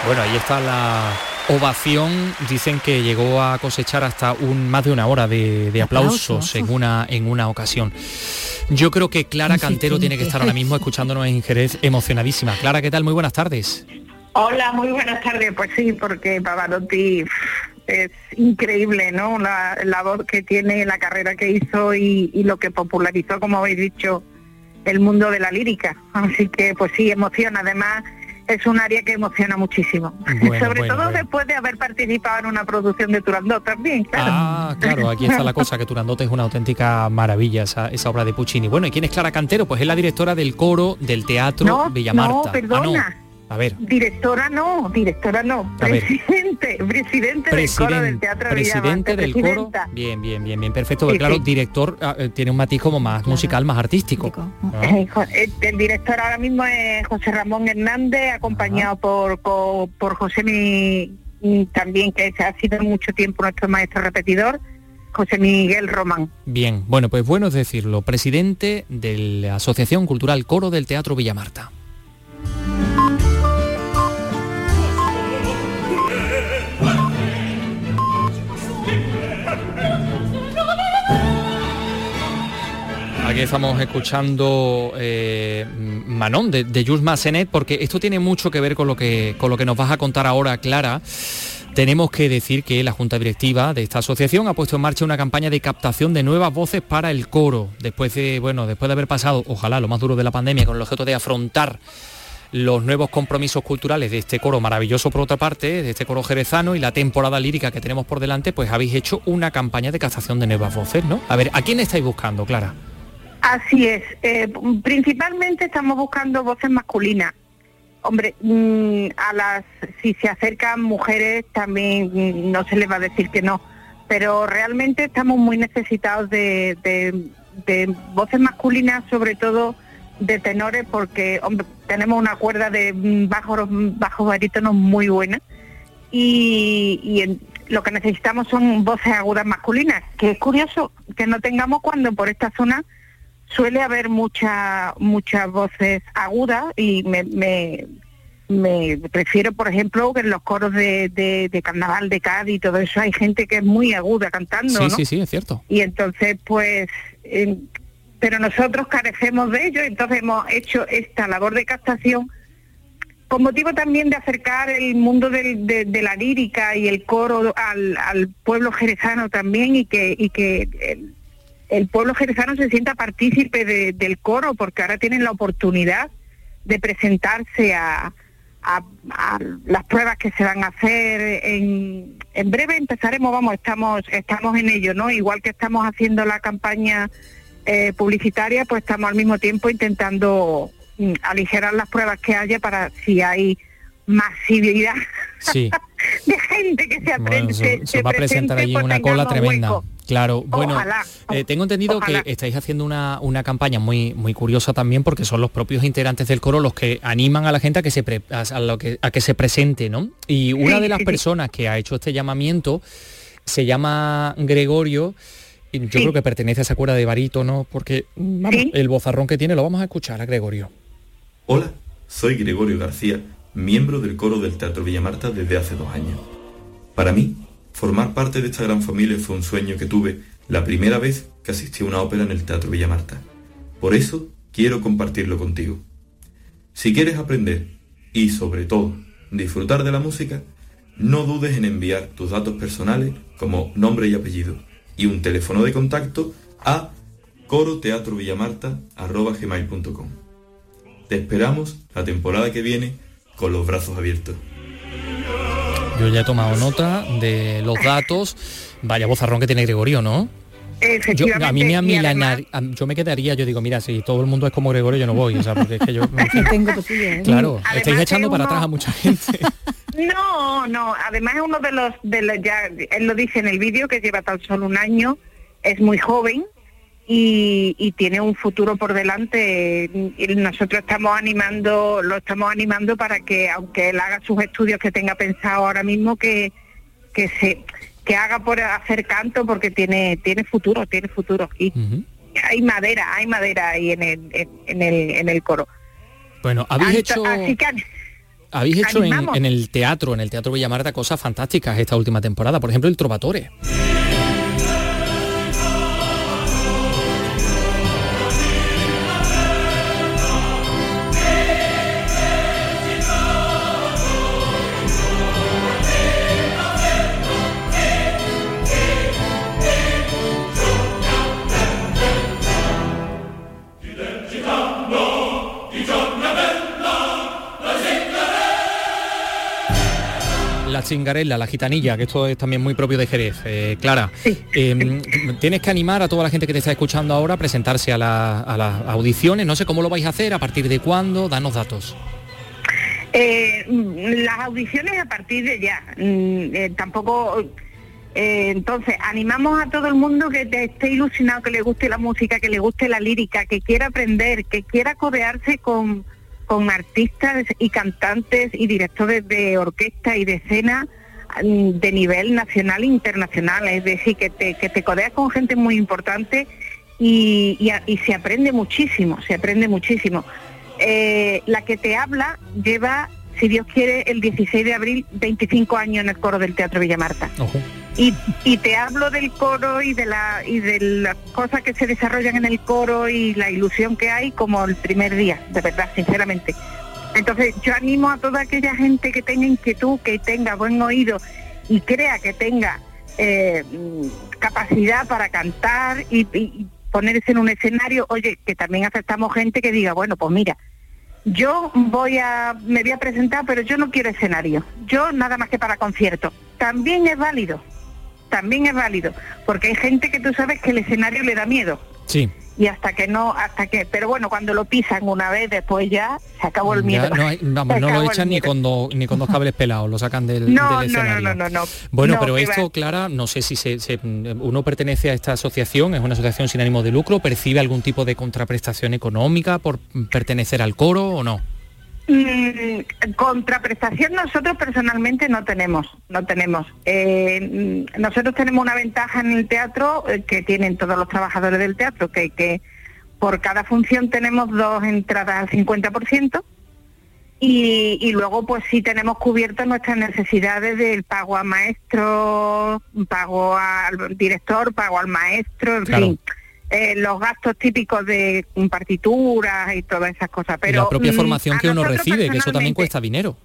Bueno, ahí está la ovación. Dicen que llegó a cosechar hasta un más de una hora de, de aplausos Aplausos, en una en una ocasión. Yo creo que Clara Cantero tiene que estar ahora mismo escuchándonos en Jerez emocionadísima. Clara, ¿qué tal? Muy buenas tardes. Hola, muy buenas tardes. Pues sí, porque Pavarotti es increíble, ¿no? La, la voz que tiene, la carrera que hizo y, y lo que popularizó, como habéis dicho, el mundo de la lírica. Así que, pues sí, emociona. Además, es un área que emociona muchísimo. Bueno, [laughs] Sobre bueno, todo bueno. después de haber participado en una producción de Turandot también, claro. Ah, claro, aquí está la cosa, que Turandote es una auténtica maravilla esa, esa obra de Puccini. Bueno, ¿y quién es Clara Cantero? Pues es la directora del coro del Teatro No, Villamarta. no, perdona. A ver. Directora no, directora no, A ver. presidente, presidente del coro del Teatro presidente del coro. Bien, bien, bien, bien, perfecto. Sí, claro, sí. director ah, eh, tiene un matiz como más musical, más artístico. Ah. Eh, eh, El director ahora mismo es José Ramón Hernández, acompañado por, por José Mi, también que ha sido mucho tiempo nuestro maestro repetidor, José Miguel Román. Bien, bueno, pues bueno es decirlo, presidente de la Asociación Cultural Coro del Teatro Villamarta. Aquí estamos escuchando eh, Manon de, de Massenet, porque esto tiene mucho que ver con lo que, con lo que nos vas a contar ahora, Clara. Tenemos que decir que la Junta Directiva de esta asociación ha puesto en marcha una campaña de captación de nuevas voces para el coro, después de, bueno, después de haber pasado, ojalá, lo más duro de la pandemia, con el objeto de afrontar los nuevos compromisos culturales de este coro maravilloso por otra parte, de este coro jerezano y la temporada lírica que tenemos por delante, pues habéis hecho una campaña de captación de nuevas voces, ¿no? A ver, ¿a quién estáis buscando, Clara? Así es, eh, principalmente estamos buscando voces masculinas. Hombre, mm, a las si se acercan mujeres también mm, no se les va a decir que no, pero realmente estamos muy necesitados de voces masculinas, sobre todo de tenores, porque hombre, tenemos una cuerda de bajos bajos barítonos muy buena y, y en- lo que necesitamos son voces agudas masculinas, que es curioso que no tengamos cuando por esta zona suele haber mucha, muchas voces agudas y me, me, me refiero, por ejemplo, que en los coros de, de, de carnaval de Cádiz y todo eso hay gente que es muy aguda cantando, sí, ¿no? sí, sí, es cierto. Y entonces, pues, eh, pero nosotros carecemos de ello, entonces hemos hecho esta labor de captación con motivo también de acercar el mundo del- de, la lírica y el coro al, pueblo jerezano también y que, el, pueblo jerezano se sienta partícipe de- del coro porque ahora tienen la oportunidad de presentarse a, a- a las pruebas que se van a hacer. En, en breve empezaremos vamos estamos estamos en ello no igual que estamos haciendo la campaña eh, publicitaria pues estamos al mismo tiempo intentando mm, aligerar las pruebas que haya para si hay masividad Sí. [laughs] de gente que se Bueno, aprende se, se va a presentar allí una cola tremenda. Claro, bueno, Ojalá, eh, tengo entendido ojalá. que estáis haciendo una, una campaña muy muy curiosa también porque son los propios integrantes del coro los que animan a la gente a que se pre- a, a lo que, a que se presente, ¿no? Y una Sí, de las sí, sí. personas que ha hecho este llamamiento se llama Gregorio. Y Yo creo que pertenece a esa cuerda de barítono porque vamos, el bozarrón que tiene lo vamos a escuchar a Gregorio. Hola, soy Gregorio García, miembro del coro del Teatro Villamarta desde hace dos años. Para mí, formar parte de esta gran familia fue un sueño que tuve la primera vez que asistí a una ópera en el Teatro Villamarta. Por eso quiero compartirlo contigo. Si quieres aprender y, sobre todo, disfrutar de la música, no dudes en enviar tus datos personales como nombre y apellido y un teléfono de contacto a coroteatrovillamarta.gmail.com Te esperamos la temporada que viene con los brazos abiertos. Yo ya he tomado nota de los datos. Vaya bozarrón que tiene Gregorio, ¿no? Yo, a mí me amilanar, a- yo me quedaría, yo digo, mira, si todo el mundo es como Gregorio, yo no voy, o sea, porque es que yo, [laughs] fin. Tengo ¿eh? claro, Además estáis echando para atrás a mucha gente. [laughs] No, no, además es uno de los, de los ya, él lo dice en el vídeo que lleva tan solo un año, es muy joven y, y tiene un futuro por delante. Y nosotros estamos animando, lo estamos animando para que, aunque él haga sus estudios que tenga pensado ahora mismo, que, que se que haga por hacer canto porque tiene tiene futuro, tiene futuro y hay madera, hay madera ahí en el en, en el en el coro. Bueno, habéis Anto- hecho, así que habéis hecho en, el teatro, en el Teatro Villamarta, cosas fantásticas esta última temporada. Por ejemplo, el Trovatore. La chingarela, la gitanilla, que esto es también muy propio de Jerez. Eh, Clara, eh, tienes que animar a toda la gente que te está escuchando ahora a presentarse a, la- a las audiciones. No sé cómo lo vais a hacer, a partir de cuándo, danos datos. Eh, las audiciones a partir de ya. Mm, eh, tampoco. entonces, animamos a todo el mundo que te- esté ilusionado, que le guste la música, que le guste la lírica, que quiera aprender, que quiera codearse con, con artistas y cantantes y directores de orquesta y de escena mm, de nivel nacional e internacional. Es decir, que te, que te codeas con gente muy importante y, y se aprende muchísimo, se aprende muchísimo. Eh, la que te habla lleva, si Dios quiere, el 16 de abril 25 años en el coro del Teatro Villamarta. Ojo. Y, y te hablo del coro y de la y de las cosas que se desarrollan en el coro y la ilusión que hay como el primer día, de verdad, sinceramente. Entonces yo animo a toda aquella gente que tenga inquietud, que tenga buen oído y crea que tenga eh, capacidad para cantar y, y- ponerse en un escenario, oye, que también aceptamos gente que diga, bueno, pues mira, yo voy a, me voy a presentar, pero yo no quiero escenario. Yo nada más que para conciertos. También es válido, también es válido, porque hay gente que tú sabes que el escenario le da miedo Sí. y hasta que no, hasta que, pero bueno, cuando lo pisan una vez, después ya se acabó el Ya miedo. no, hay- vamos, [laughs] no lo echan ni con, dos ni con dos cables pelados, lo sacan del, No, del no, no, escenario. no, no, no. Bueno, No, pero esto, va. Clara, no sé si se, se- uno pertenece a esta asociación, es una asociación sin ánimo de lucro, percibe algún tipo de contraprestación económica por pertenecer al coro o no. Mm, contraprestación nosotros personalmente no tenemos, no tenemos. Eh, mm, nosotros tenemos una ventaja en el teatro eh, que tienen todos los trabajadores del teatro, que, que por cada función tenemos dos entradas al 50% y, y luego pues sí tenemos cubiertas nuestras necesidades del pago a maestro, pago al director, pago al maestro, en Claro. fin. Eh, los gastos típicos de partituras y todas esas cosas. Pero la propia mm, formación que uno recibe, que eso también cuesta dinero.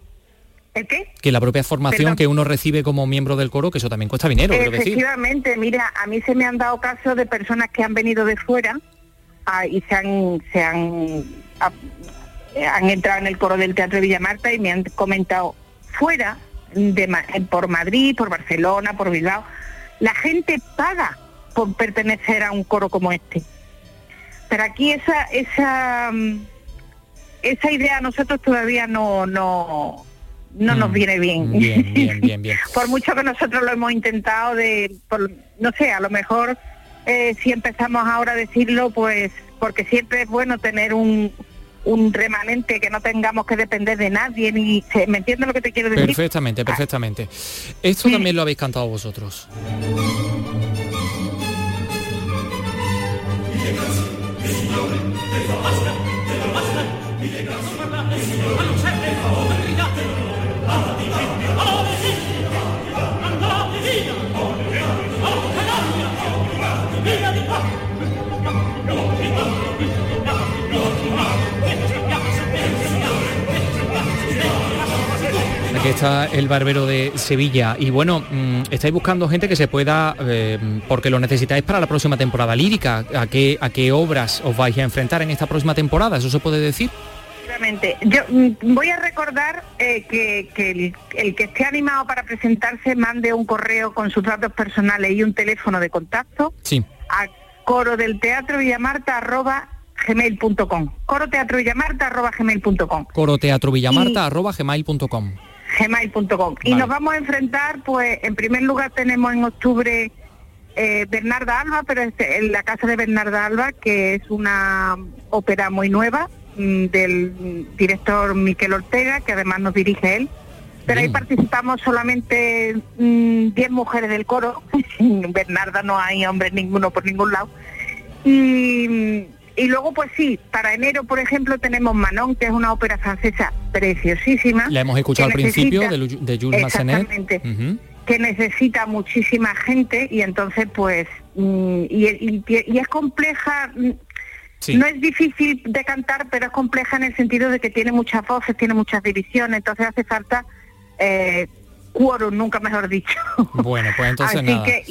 ¿El qué? Que la propia formación Perdón. que uno recibe como miembro del coro, que eso también cuesta dinero, decir. Efectivamente, mira, a mí se me han dado casos de personas que han venido de fuera ah, y se han, se han, ah, han entrado en el coro del Teatro de Villamarta y me han comentado fuera de por Madrid, por Barcelona, por Bilbao, la gente paga por pertenecer a un coro como este. Pero aquí esa esa mm, esa idea a nosotros todavía no no no nos Mm, viene bien. Bien, [laughs] bien, bien, bien. por mucho que nosotros lo hemos intentado de, por- no sé, a lo mejor eh, si empezamos ahora a decirlo, pues porque siempre es bueno tener un, un remanente que no tengamos que depender de nadie, ni ¿me entiendes lo que te quiero decir? Perfectamente, perfectamente. Esto también lo habéis cantado vosotros. Aquí está el barbero de Sevilla. Y bueno, mm, estáis buscando gente que se pueda, eh, porque lo necesitáis para la próxima temporada lírica. ¿A qué, ¿A qué obras os vais a enfrentar en esta próxima temporada? ¿Eso se puede decir? Yo mm, voy a recordar eh, que, que el, el que esté animado para presentarse mande un correo con sus datos personales y un teléfono de contacto Sí. a coro del teatro villamarta arroba gmail.com coro teatro villamarta arroba gmail.com coroteatrovillamarta arroba gmail.com. gmail.com y nos vamos a enfrentar pues en primer lugar tenemos en octubre eh, Bernarda Alba pero es en la casa de Bernarda Alba que es una ópera muy nueva mm, del mm, director Miquel Ortega que además nos dirige él. Pero ahí participamos solamente mm, 10 mujeres del coro. [laughs] Bernarda no hay hombres ninguno por ningún lado. Y, y luego, pues sí, para enero, por ejemplo, tenemos Manon, que es una ópera francesa preciosísima. La hemos escuchado al principio de, de Jules Massenet. Exactamente. Que necesita muchísima gente y entonces, pues, mm, y, y- y es compleja. mm, Sí. No es difícil de cantar, pero es compleja en el sentido de que tiene muchas voces, tiene muchas divisiones, entonces hace falta eh, quórum, nunca mejor dicho. Bueno, pues entonces [laughs] Así nada. que,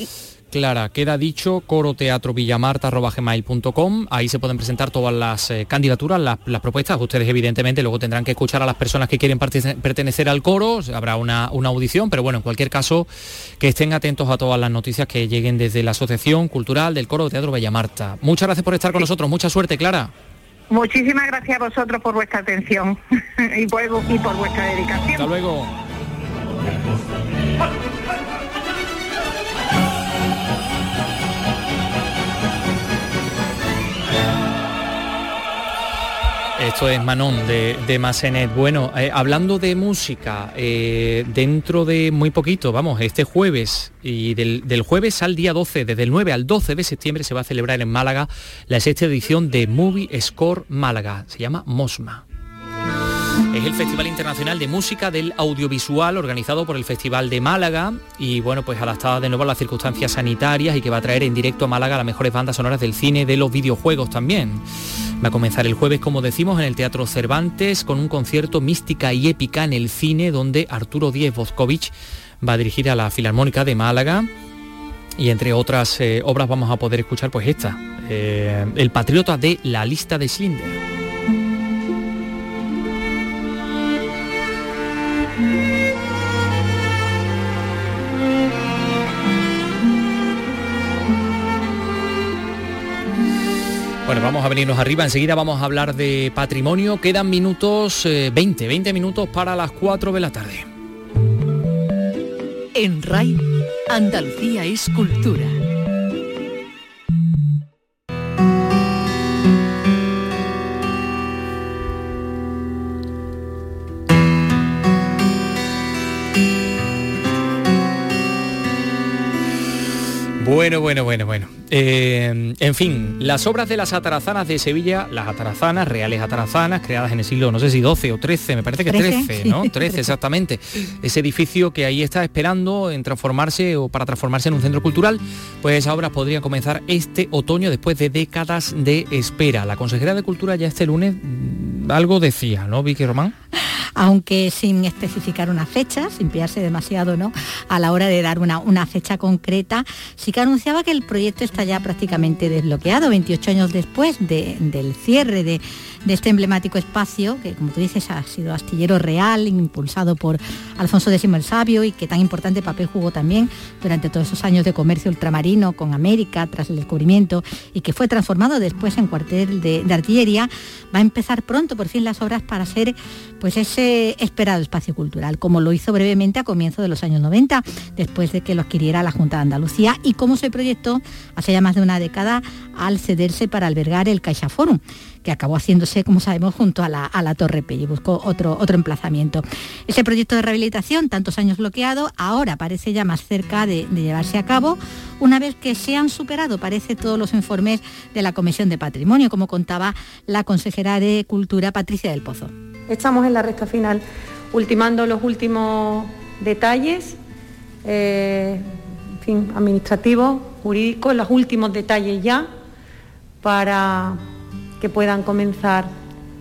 Clara, queda dicho coroteatrovillamarta.gmail.com. Ahí se pueden presentar todas las eh, candidaturas, las, las propuestas. Ustedes evidentemente luego tendrán que escuchar a las personas que quieren pertenecer al coro. Habrá una, una audición, pero bueno, en cualquier caso, que estén atentos a todas las noticias que lleguen desde la Asociación Cultural del Coro Teatro Villamarta. Muchas gracias por estar con nosotros. Mucha suerte, Clara. Muchísimas gracias a vosotros por vuestra atención [laughs] y por, y por vuestra dedicación. Hasta luego. Esto es Manon de, de Massenet. Bueno, eh, hablando de música, eh, dentro de muy poquito, vamos, este jueves y del, del, jueves al día 12, desde el 9 al 12 de septiembre se va a celebrar en Málaga la sexta edición de Movie Score Málaga. Se llama Mosma. Es el Festival Internacional de Música del Audiovisual organizado por el Festival de Málaga y bueno, pues adaptada de nuevo a las circunstancias sanitarias y que va a traer en directo a Málaga las mejores bandas sonoras del cine, de los videojuegos también. Va a comenzar el jueves, como decimos, en el Teatro Cervantes con un concierto mística y épica en el cine donde Arturo Díez Bozkovich va a dirigir a la Filarmónica de Málaga y entre otras eh, obras vamos a poder escuchar pues esta, eh, El Patriota de la lista de Schindler. Bueno, vamos a venirnos arriba, enseguida vamos a hablar de patrimonio. Quedan minutos, eh, 20, 20 minutos para las 4 de la tarde. En RAI, Andalucía es cultura. Bueno, bueno, bueno, bueno. Eh, en fin, las obras de las atarazanas de Sevilla, las atarazanas, reales atarazanas, creadas en el siglo, no sé si 12 o 13, me parece que 13, 13 ¿no? [laughs] 13, exactamente. Ese edificio que ahí está esperando en transformarse o para transformarse en un centro cultural, pues esas obras podrían comenzar este otoño después de décadas de espera. La consejera de Cultura ya este lunes algo decía, ¿no, Vicky Román? aunque sin especificar una fecha, sin pillarse demasiado ¿no? a la hora de dar una, una, fecha concreta, sí que anunciaba que el proyecto está ya prácticamente desbloqueado, 28 años después de, del cierre de, de este emblemático espacio, que como tú dices ha sido astillero real, impulsado por Alfonso X el Sabio y que tan importante papel jugó también durante todos esos años de comercio ultramarino con América tras el descubrimiento y que fue transformado después en cuartel de, artillería, va a empezar pronto por fin las obras para ser pues ese esperado espacio cultural, como lo hizo brevemente a comienzos de los años 90, después de que lo adquiriera la Junta de Andalucía y como se proyectó hace ya más de una década al cederse para albergar el Caixa Forum que acabó haciéndose, como sabemos, junto a la, a la Torre Pelli, buscó otro, otro emplazamiento. Ese proyecto de rehabilitación, tantos años bloqueado, ahora parece ya más cerca de, llevarse a cabo, una vez que se han superado, parece, todos los informes de la Comisión de Patrimonio, como contaba la consejera de Cultura, Patricia del Pozo. Estamos en la recta final, ultimando los últimos detalles, eh, fin, administrativos, jurídicos, los últimos detalles ya, para que puedan comenzar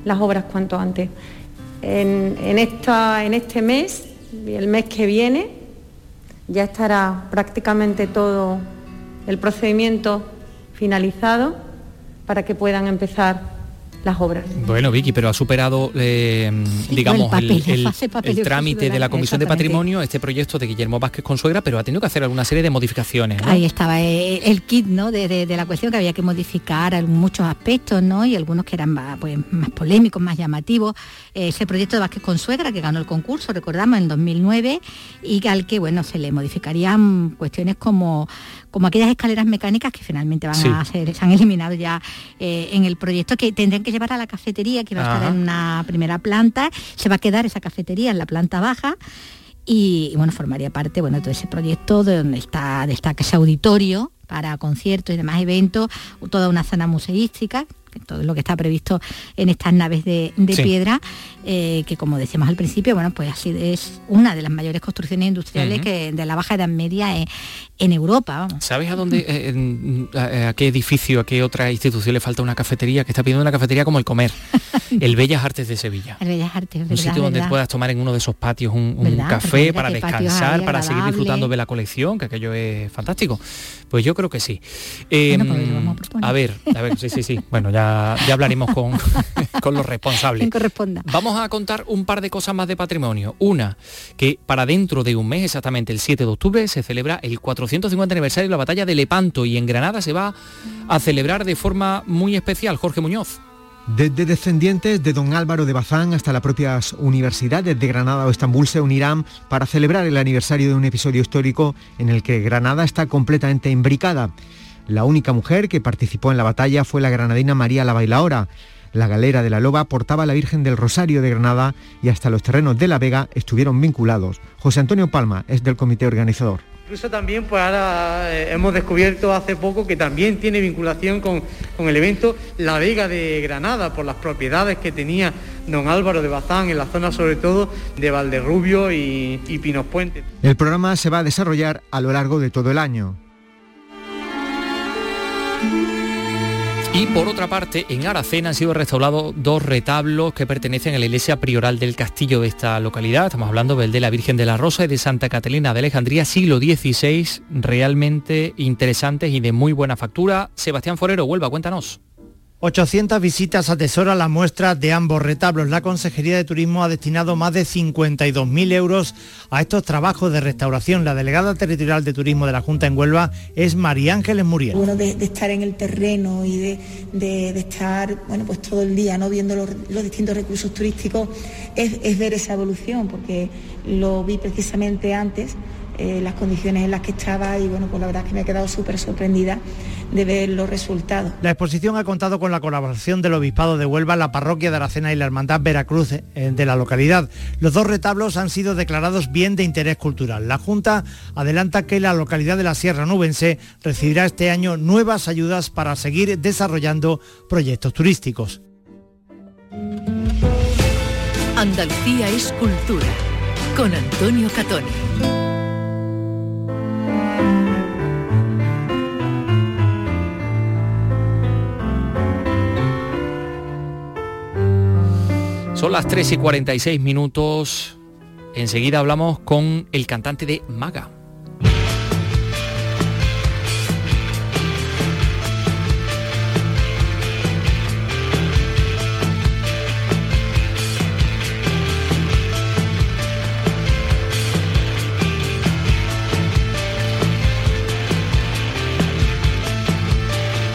las obras cuanto antes. En, esta, en este mes y el mes que viene ya estará prácticamente todo el procedimiento finalizado para que puedan empezar las obras. Bueno, Vicky, pero ha superado, eh, sí, digamos, el, papel, el, el, papel el trámite de la Comisión de Patrimonio, este proyecto de Guillermo Vázquez Consuegra, pero ha tenido que hacer alguna serie de modificaciones. ¿no? Ahí estaba eh, el kit ¿no? De, de, de, la cuestión que había que modificar muchos aspectos, ¿no? Y algunos que eran más, pues, más polémicos, más llamativos. Eh, ese proyecto de Vázquez Consuegra, que ganó el concurso, recordamos, en 2009, y al que, bueno, se le modificarían cuestiones como como aquellas escaleras mecánicas que finalmente van sí. a ser, se han eliminado ya eh, en el proyecto, que tendrán que llevar a la cafetería, que va a estar en una primera planta, se va a quedar esa cafetería en la planta baja. Y, y bueno, formaría parte bueno, de todo ese proyecto de donde está, destaca ese auditorio para conciertos y demás eventos, toda una zona museística todo lo que está previsto en estas naves de, de sí. piedra, eh, que como decíamos al principio, bueno, pues así es una de las mayores construcciones industriales uh -huh. que de la Baja Edad Media en, en Europa. Vamos. ¿Sabes a dónde, eh, a, a, qué edificio, a qué otra institución le falta una cafetería? Que está pidiendo una cafetería como el comer. [laughs] el Bellas Artes de Sevilla. El Bellas Artes, Un verdad, sitio donde verdad. puedas tomar en uno de esos patios un, un café para descansar, para seguir disfrutando de la colección, que aquello es fantástico. Pues yo creo que sí. Eh, bueno, pues a, a, ver, a ver, sí, sí, sí. [laughs] Bueno, ya, ya hablaremos con, [laughs] con los responsables. corresponda. Vamos a contar un par de cosas más de patrimonio. Una, que para dentro de un mes, exactamente el 7 de octubre, se celebra el 450 aniversario de la batalla de Lepanto y en Granada se va a celebrar de forma muy especial Jorge Muñoz. Desde descendientes de don Álvaro de Bazán hasta las propias universidades de Granada o Estambul se unirán para celebrar el aniversario de un episodio histórico en el que Granada está completamente imbricada. La única mujer que participó en la batalla fue la granadina María la Bailaora. La galera de la Loba portaba a la Virgen del Rosario de Granada y hasta los terrenos de la Vega estuvieron vinculados. José Antonio Palma es del comité organizador. Incluso también, pues ahora eh, hemos descubierto hace poco que también tiene vinculación con, con, el evento La Vega de Granada, por las propiedades que tenía don Álvaro de Bazán en la zona sobre todo de Valderrubio y, y Pinos Puente. El programa se va a desarrollar a lo largo de todo el año. Y por otra parte, en Aracena han sido restaurados dos retablos que pertenecen a la iglesia prioral del castillo de esta localidad. Estamos hablando del de la Virgen de la Rosa y de Santa Catalina de Alejandría, siglo XVI, realmente interesantes y de muy buena factura. Sebastián Forero, vuelva, cuéntanos. 800 visitas atesoran la muestra de ambos retablos. La Consejería de Turismo ha destinado más de 52.000 euros a estos trabajos de restauración. La delegada territorial de Turismo de la Junta en Huelva es María Ángeles Muriel. Bueno, de, estar en el terreno y de, estar bueno, pues todo el día ¿no? viendo los, distintos recursos turísticos es ver esa evolución, porque lo vi precisamente antes eh, las condiciones en las que estaba y bueno, pues la verdad es que me he quedado súper sorprendida de ver los resultados. La exposición ha contado con la colaboración del Obispado de Huelva, la Parroquia de Aracena y la Hermandad Veracruz eh, de la localidad. Los dos retablos han sido declarados bien de interés cultural. La Junta adelanta que la localidad de la Sierra Nubense recibirá este año nuevas ayudas para seguir desarrollando proyectos turísticos. Andalucía es cultura con Antonio Catoni. Son las 3 y 46 minutos. Enseguida hablamos con el cantante de Maga.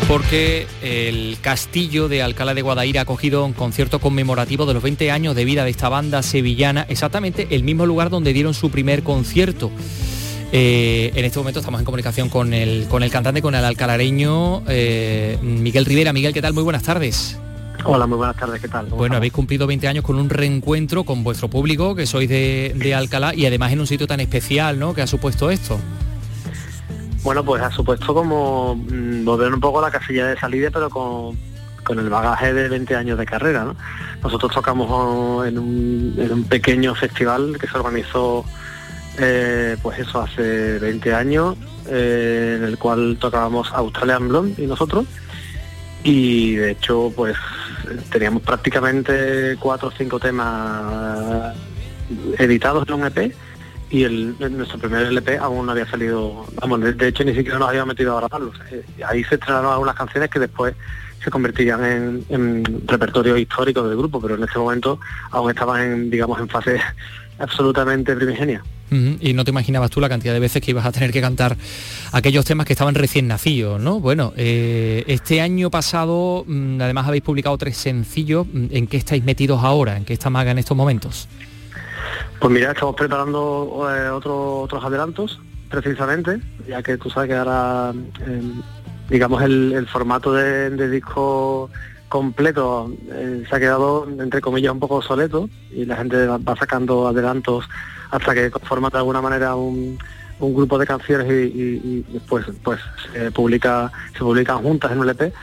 Porque el castillo de Alcalá de Guadaira ha acogido un concierto conmemorativo de los 20 años de vida de esta banda sevillana, exactamente el mismo lugar donde dieron su primer concierto. Eh, en este momento estamos en comunicación con el, con el cantante, con el alcalareño eh, Miguel Rivera. Miguel, ¿qué tal? Muy buenas tardes. Hola, muy buenas tardes, ¿qué tal? Bueno, estamos? habéis cumplido 20 años con un reencuentro con vuestro público, que sois de, de Alcalá, y además en un sitio tan especial, ¿no? Que ha supuesto esto. Bueno, pues ha supuesto como mmm, volver un poco a la casilla de salida, pero con, con, el bagaje de 20 años de carrera. ¿no? Nosotros tocamos en un, en un, pequeño festival que se organizó, eh, pues eso, hace 20 años, eh, en el cual tocábamos Australian Blonde y nosotros. Y de hecho, pues teníamos prácticamente cuatro o cinco temas editados en un EP y el, nuestro primer LP aún no había salido, vamos, de, hecho ni siquiera nos habíamos metido a grabarlos. Eh, ahí se estrenaron algunas canciones que después se convertirían en, en, repertorio histórico del grupo, pero en ese momento aún estaban en, digamos, en fase [laughs] absolutamente primigenia. Y no te imaginabas tú la cantidad de veces que ibas a tener que cantar aquellos temas que estaban recién nacidos, ¿no? Bueno, eh, este año pasado mmm, además habéis publicado tres sencillos. ¿En qué estáis metidos ahora? ¿En qué está Maga en estos momentos? Pues mira, estamos preparando eh, otro, otros adelantos, precisamente, ya que tú sabes que ahora, eh, digamos, el, formato de, disco completo eh, se ha quedado, entre comillas, un poco obsoleto y la gente va sacando adelantos hasta que conforma de alguna manera un, grupo de canciones y, y, después pues se publica se publican juntas en un EP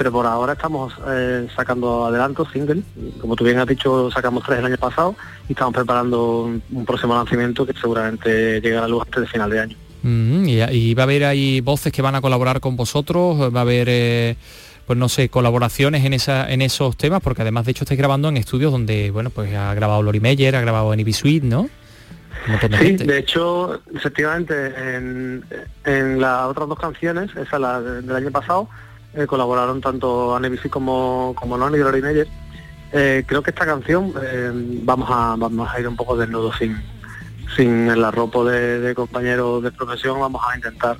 pero por ahora estamos eh, sacando adelantos, single. Como tú bien has dicho, sacamos tres el año pasado y estamos preparando un, un próximo lanzamiento que seguramente llegará a luz antes de final de año. Mm, y, y, va a haber ahí voces que van a colaborar con vosotros, va a haber, eh, pues no sé, colaboraciones en, esa, en esos temas, porque además de hecho estáis grabando en estudios donde, bueno, pues ha grabado Lori Meyer, ha grabado en Ivy Suite, ¿no? De sí, gente. de hecho, efectivamente, en, en las otras dos canciones, esa la del año pasado, eh, colaboraron tanto Anne Bici como, como Noni y Lori Meyer. Eh, creo que esta canción eh, vamos a vamos a ir un poco desnudo sin sin el arropo de, de, compañeros de profesión vamos a intentar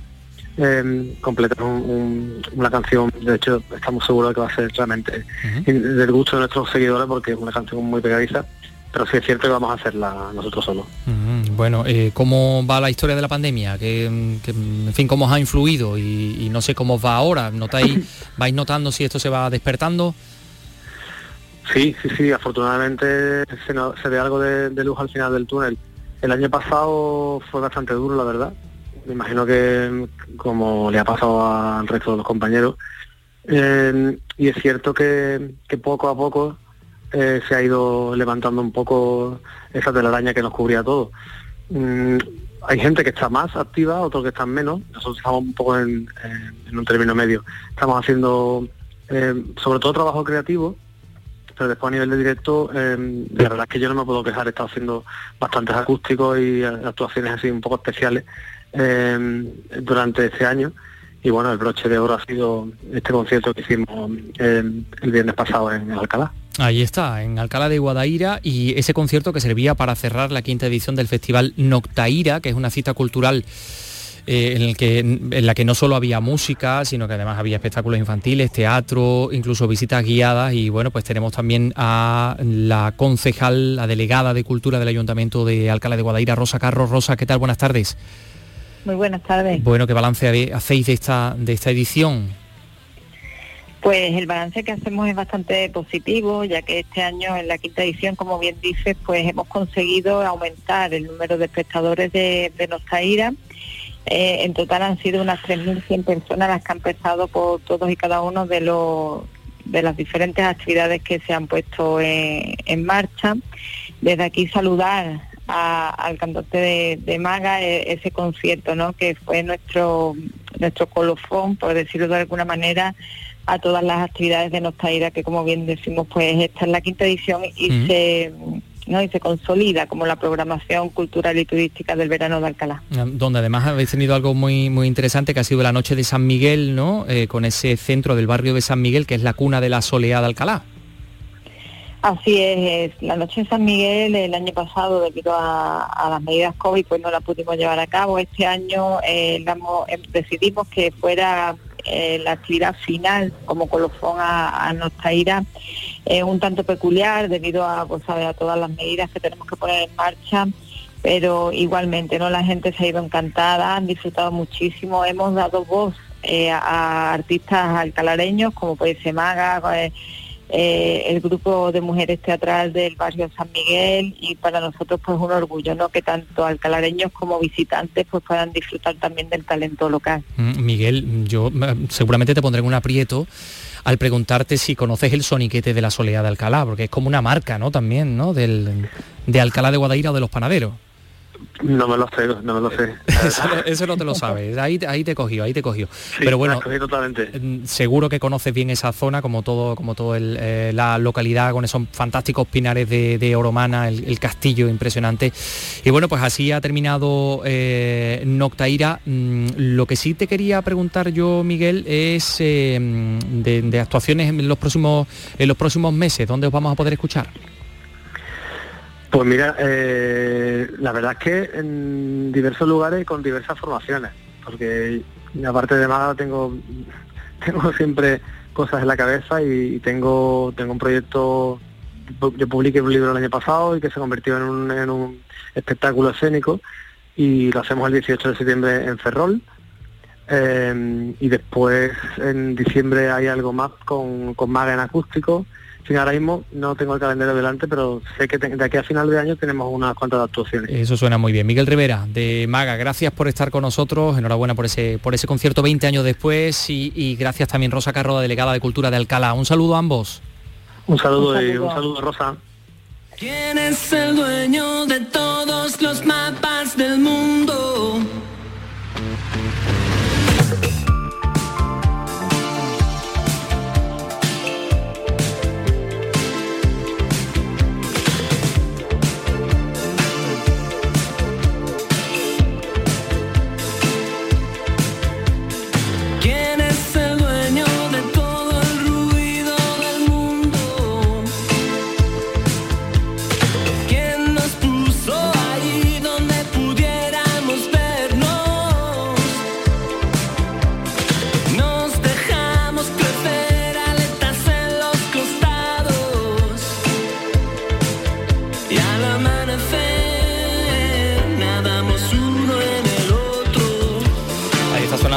eh, completar un- un- una canción. De hecho, estamos seguros de que va a ser realmente del gusto de nuestros seguidores porque es una canción muy pegadiza. Pero sí es cierto que vamos a hacerla nosotros solos. Mm, Bueno, eh, ¿cómo va la historia de la pandemia? ¿Qué, qué, en fin, ¿cómo os ha influido? Y, y no sé cómo os va ahora. ¿Notáis, [laughs] vais notando si esto se va despertando? Sí, sí, sí, afortunadamente se, no- se ve algo de, de luz al final del túnel. El año pasado fue bastante duro, la verdad. Me imagino que como le ha pasado al resto de los compañeros. Eh, y es cierto que, que poco a poco eh, se ha ido levantando un poco esa telaraña que nos cubría todo. Mm, hay gente que está más activa, otros que están menos. Nosotros estamos un poco en, un término medio. Estamos haciendo eh, sobre todo trabajo creativo, pero después a nivel de directo, eh, la verdad es que yo no me puedo quejar, he estado haciendo bastantes acústicos y actuaciones así un poco especiales durante este año. Y bueno, el broche de oro ha sido este concierto que hicimos el viernes pasado en Alcalá. Ahí está, en Alcalá de Guadaira y ese concierto que servía para cerrar la quinta edición del festival Noctaira, que es una cita cultural eh, en, el que, en la que no solo había música, sino que además había espectáculos infantiles, teatro, incluso visitas guiadas y bueno, pues tenemos también a la concejal, la delegada de Cultura del Ayuntamiento de Alcalá de Guadaira, Rosa Carros. Rosa, ¿qué tal? Buenas tardes. Muy buenas tardes. Bueno, ¿qué balance hacéis de esta, de esta edición? Pues el balance que hacemos es bastante positivo, ya que este año en la quinta edición, como bien dices, pues hemos conseguido aumentar el número de espectadores de, de Nostalgia. Eh, en total han sido unas 3.100 personas las que han empezado por todos y cada uno de los de las diferentes actividades que se han puesto en, marcha. Desde aquí saludar al cantante de, de Maga e- ese concierto, ¿no? Que fue nuestro nuestro colofón, por decirlo de alguna manera, a todas las actividades de Nostalgia, que como bien decimos, pues esta es la quinta edición y Mm. se ¿no? y se consolida como la programación cultural y turística del verano de Alcalá. donde además habéis tenido algo muy muy interesante que ha sido la noche de San Miguel, ¿no? Eh, con ese centro del barrio de San Miguel que es la cuna de la soleá de Alcalá. Así es, es, la noche de San Miguel el año pasado debido a, a las medidas COVID pues no la pudimos llevar a cabo. Este año eh, eh, decidimos que fuera eh, la actividad final como colofón a, a Nostaira eh, un tanto peculiar debido a, pues, a todas las medidas que tenemos que poner en marcha pero igualmente no la gente se ha ido encantada, han disfrutado muchísimo, hemos dado voz eh, a artistas alcalareños como puede ser Maga, eh, eh, el grupo de mujeres teatral del barrio San Miguel y para nosotros pues un orgullo, ¿no? Que tanto alcalareños como visitantes pues puedan disfrutar también del talento local. Mm, Miguel, yo mm, seguramente te pondré en un aprieto al preguntarte si conoces el soniquete de la soleá de Alcalá, porque es como una marca, ¿no? También, ¿no? Del, de Alcalá de Guadaira o de los panaderos. No me lo sé, no me lo sé. Eso, no- eso no te lo sabes, ahí, ahí te cogió, ahí te cogió. Pero bueno, Sí, totalmente. mm, seguro que conoces bien esa zona, como todo, como todo el, eh, la localidad con esos fantásticos pinares de, de Oromana, el, el castillo impresionante. Y bueno, pues así ha terminado eh, Noctaira. Mm, lo que sí te quería preguntar yo, Miguel, es eh, mm, de, de actuaciones en los próximos, en los próximos meses, ¿dónde os vamos a poder escuchar? Pues mira, eh, la verdad es que en diversos lugares con diversas formaciones, porque aparte de Málaga tengo, [laughs] tengo siempre cosas en la cabeza y tengo, tengo un proyecto, yo publiqué un libro el año pasado y que se convirtió en un, en un espectáculo escénico y lo hacemos el 18 de septiembre en Ferrol. Eh, y después en diciembre hay algo más con, con Maga en acústico. Ahora mismo no tengo el calendario delante, pero sé que de aquí a final de año tenemos unas cuantas actuaciones. Eso suena muy bien. Miguel Rivera, de Maga, gracias por estar con nosotros, enhorabuena por ese, por ese concierto 20 años después y, y gracias también Rosa Carro, delegada de Cultura de Alcalá. Un saludo a ambos. Un saludo, y un saludo Rosa. ¿Quién es el dueño de todos los mapas del mundo?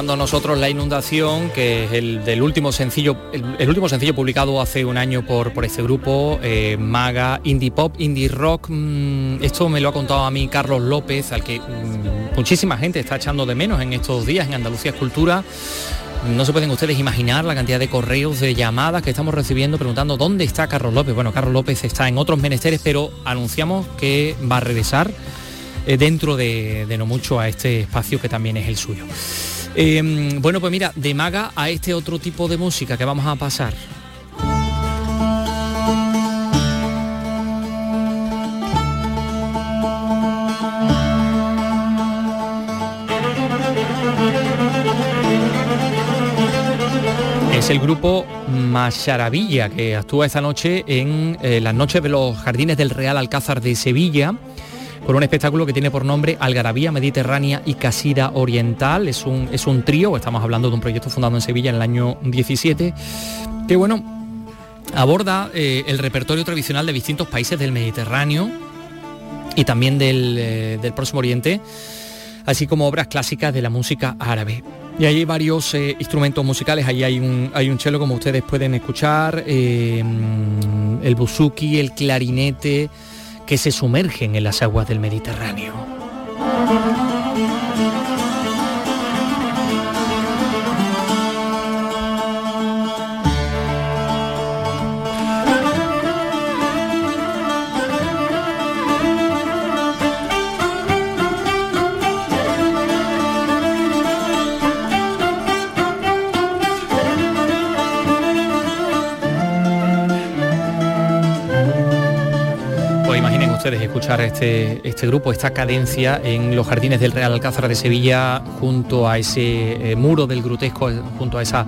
Nosotros La Inundación, que es el del último sencillo, el, último sencillo publicado hace un año por, por este grupo, eh, Maga, Indie Pop, Indie Rock. Mm, esto me lo ha contado a mí Carlos López, al que mm, muchísima gente está echando de menos en estos días en Andalucía Escultura. No se pueden ustedes imaginar la cantidad de correos, de llamadas que estamos recibiendo preguntando dónde está Carlos López. Bueno, Carlos López está en otros menesteres, pero anunciamos que va a regresar eh, dentro de, no mucho a este espacio que también es el suyo. Em, bueno, pues mira, de maga a este otro tipo de música que vamos a pasar. Es el grupo Macharavilla que actúa esta noche en eh, las noches de los Jardines del Real Alcázar de Sevilla por un espectáculo que tiene por nombre Algarabía Mediterránea y Casida Oriental. Es un, es un trío, estamos hablando de un proyecto fundado en Sevilla en el año 17, que bueno, aborda eh, el repertorio tradicional de distintos países del Mediterráneo y también del, eh, Próximo Oriente, así como obras clásicas de la música árabe. Y hay varios eh, instrumentos musicales, ahí hay un, hay un cello como ustedes pueden escuchar, el buzuki, el clarinete, que se sumergen en las aguas del Mediterráneo. Ustedes escuchar este, este grupo, esta cadencia en los jardines del Real Alcázar de Sevilla, junto a ese eh, muro del grotesco, junto a esa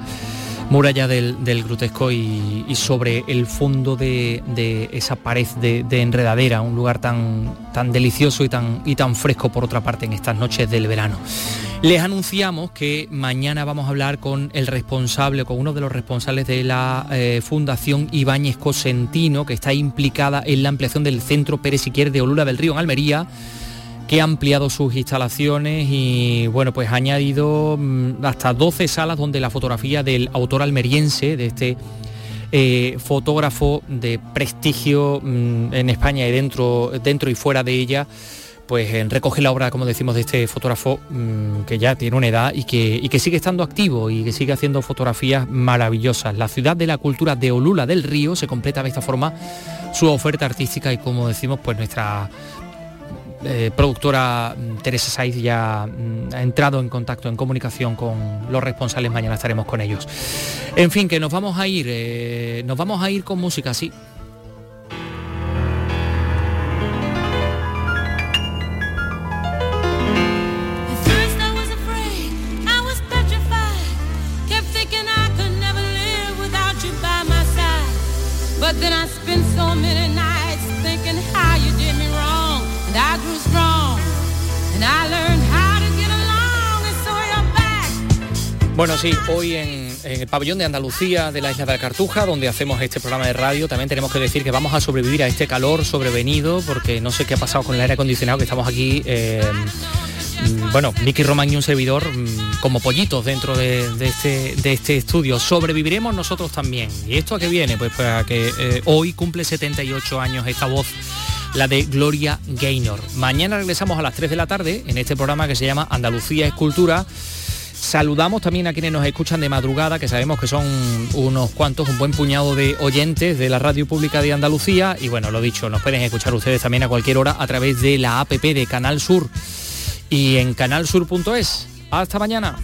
muralla del, grotesco y, sobre el fondo de, esa pared de, enredadera, un lugar tan, tan delicioso y tan, y tan fresco por otra parte en estas noches del verano. Les anunciamos que mañana vamos a hablar con el responsable, con uno de los responsables de la eh, Fundación Ibáñez Cosentino, que está implicada en la ampliación del Centro Pérez Siquier de Olula del Río en Almería que ha ampliado sus instalaciones y bueno, pues ha añadido mm, hasta 12 salas donde la fotografía del autor almeriense, de este eh, fotógrafo de prestigio mm, en España y dentro, dentro y fuera de ella, pues eh, recoge la obra, como decimos, de este fotógrafo mm, que ya tiene una edad y que, y que sigue estando activo y que sigue haciendo fotografías maravillosas. La ciudad de la cultura de Olula del Río se completa de esta forma su oferta artística y como decimos, pues nuestra eh, productora mm, Teresa Saiz ya mm, ha entrado en contacto, en comunicación con los responsables, mañana estaremos con ellos. En fin, que nos vamos a ir, eh, nos vamos a ir con música, sí. Bueno, sí, hoy en, el pabellón de Andalucía de la isla de la Cartuja, donde hacemos este programa de radio, también tenemos que decir que vamos a sobrevivir a este calor sobrevenido, porque no sé qué ha pasado con el aire acondicionado, que estamos aquí, eh, mm, bueno, Miki Román y un servidor mm, como pollitos dentro este, de, este, estudio. Sobreviviremos nosotros también. ¿Y esto a qué viene? Pues para que eh, hoy cumple 78 años esta voz la de Gloria Gaynor. Mañana regresamos a las 3 de la tarde en este programa que se llama Andalucía Escultura Saludamos también a quienes nos escuchan de madrugada, que sabemos que son unos cuantos, un buen puñado de oyentes de la Radio Pública de Andalucía. Y bueno, lo dicho, nos pueden escuchar ustedes también a cualquier hora a través de la APP de Canal Sur y en canalsur.es. Hasta mañana.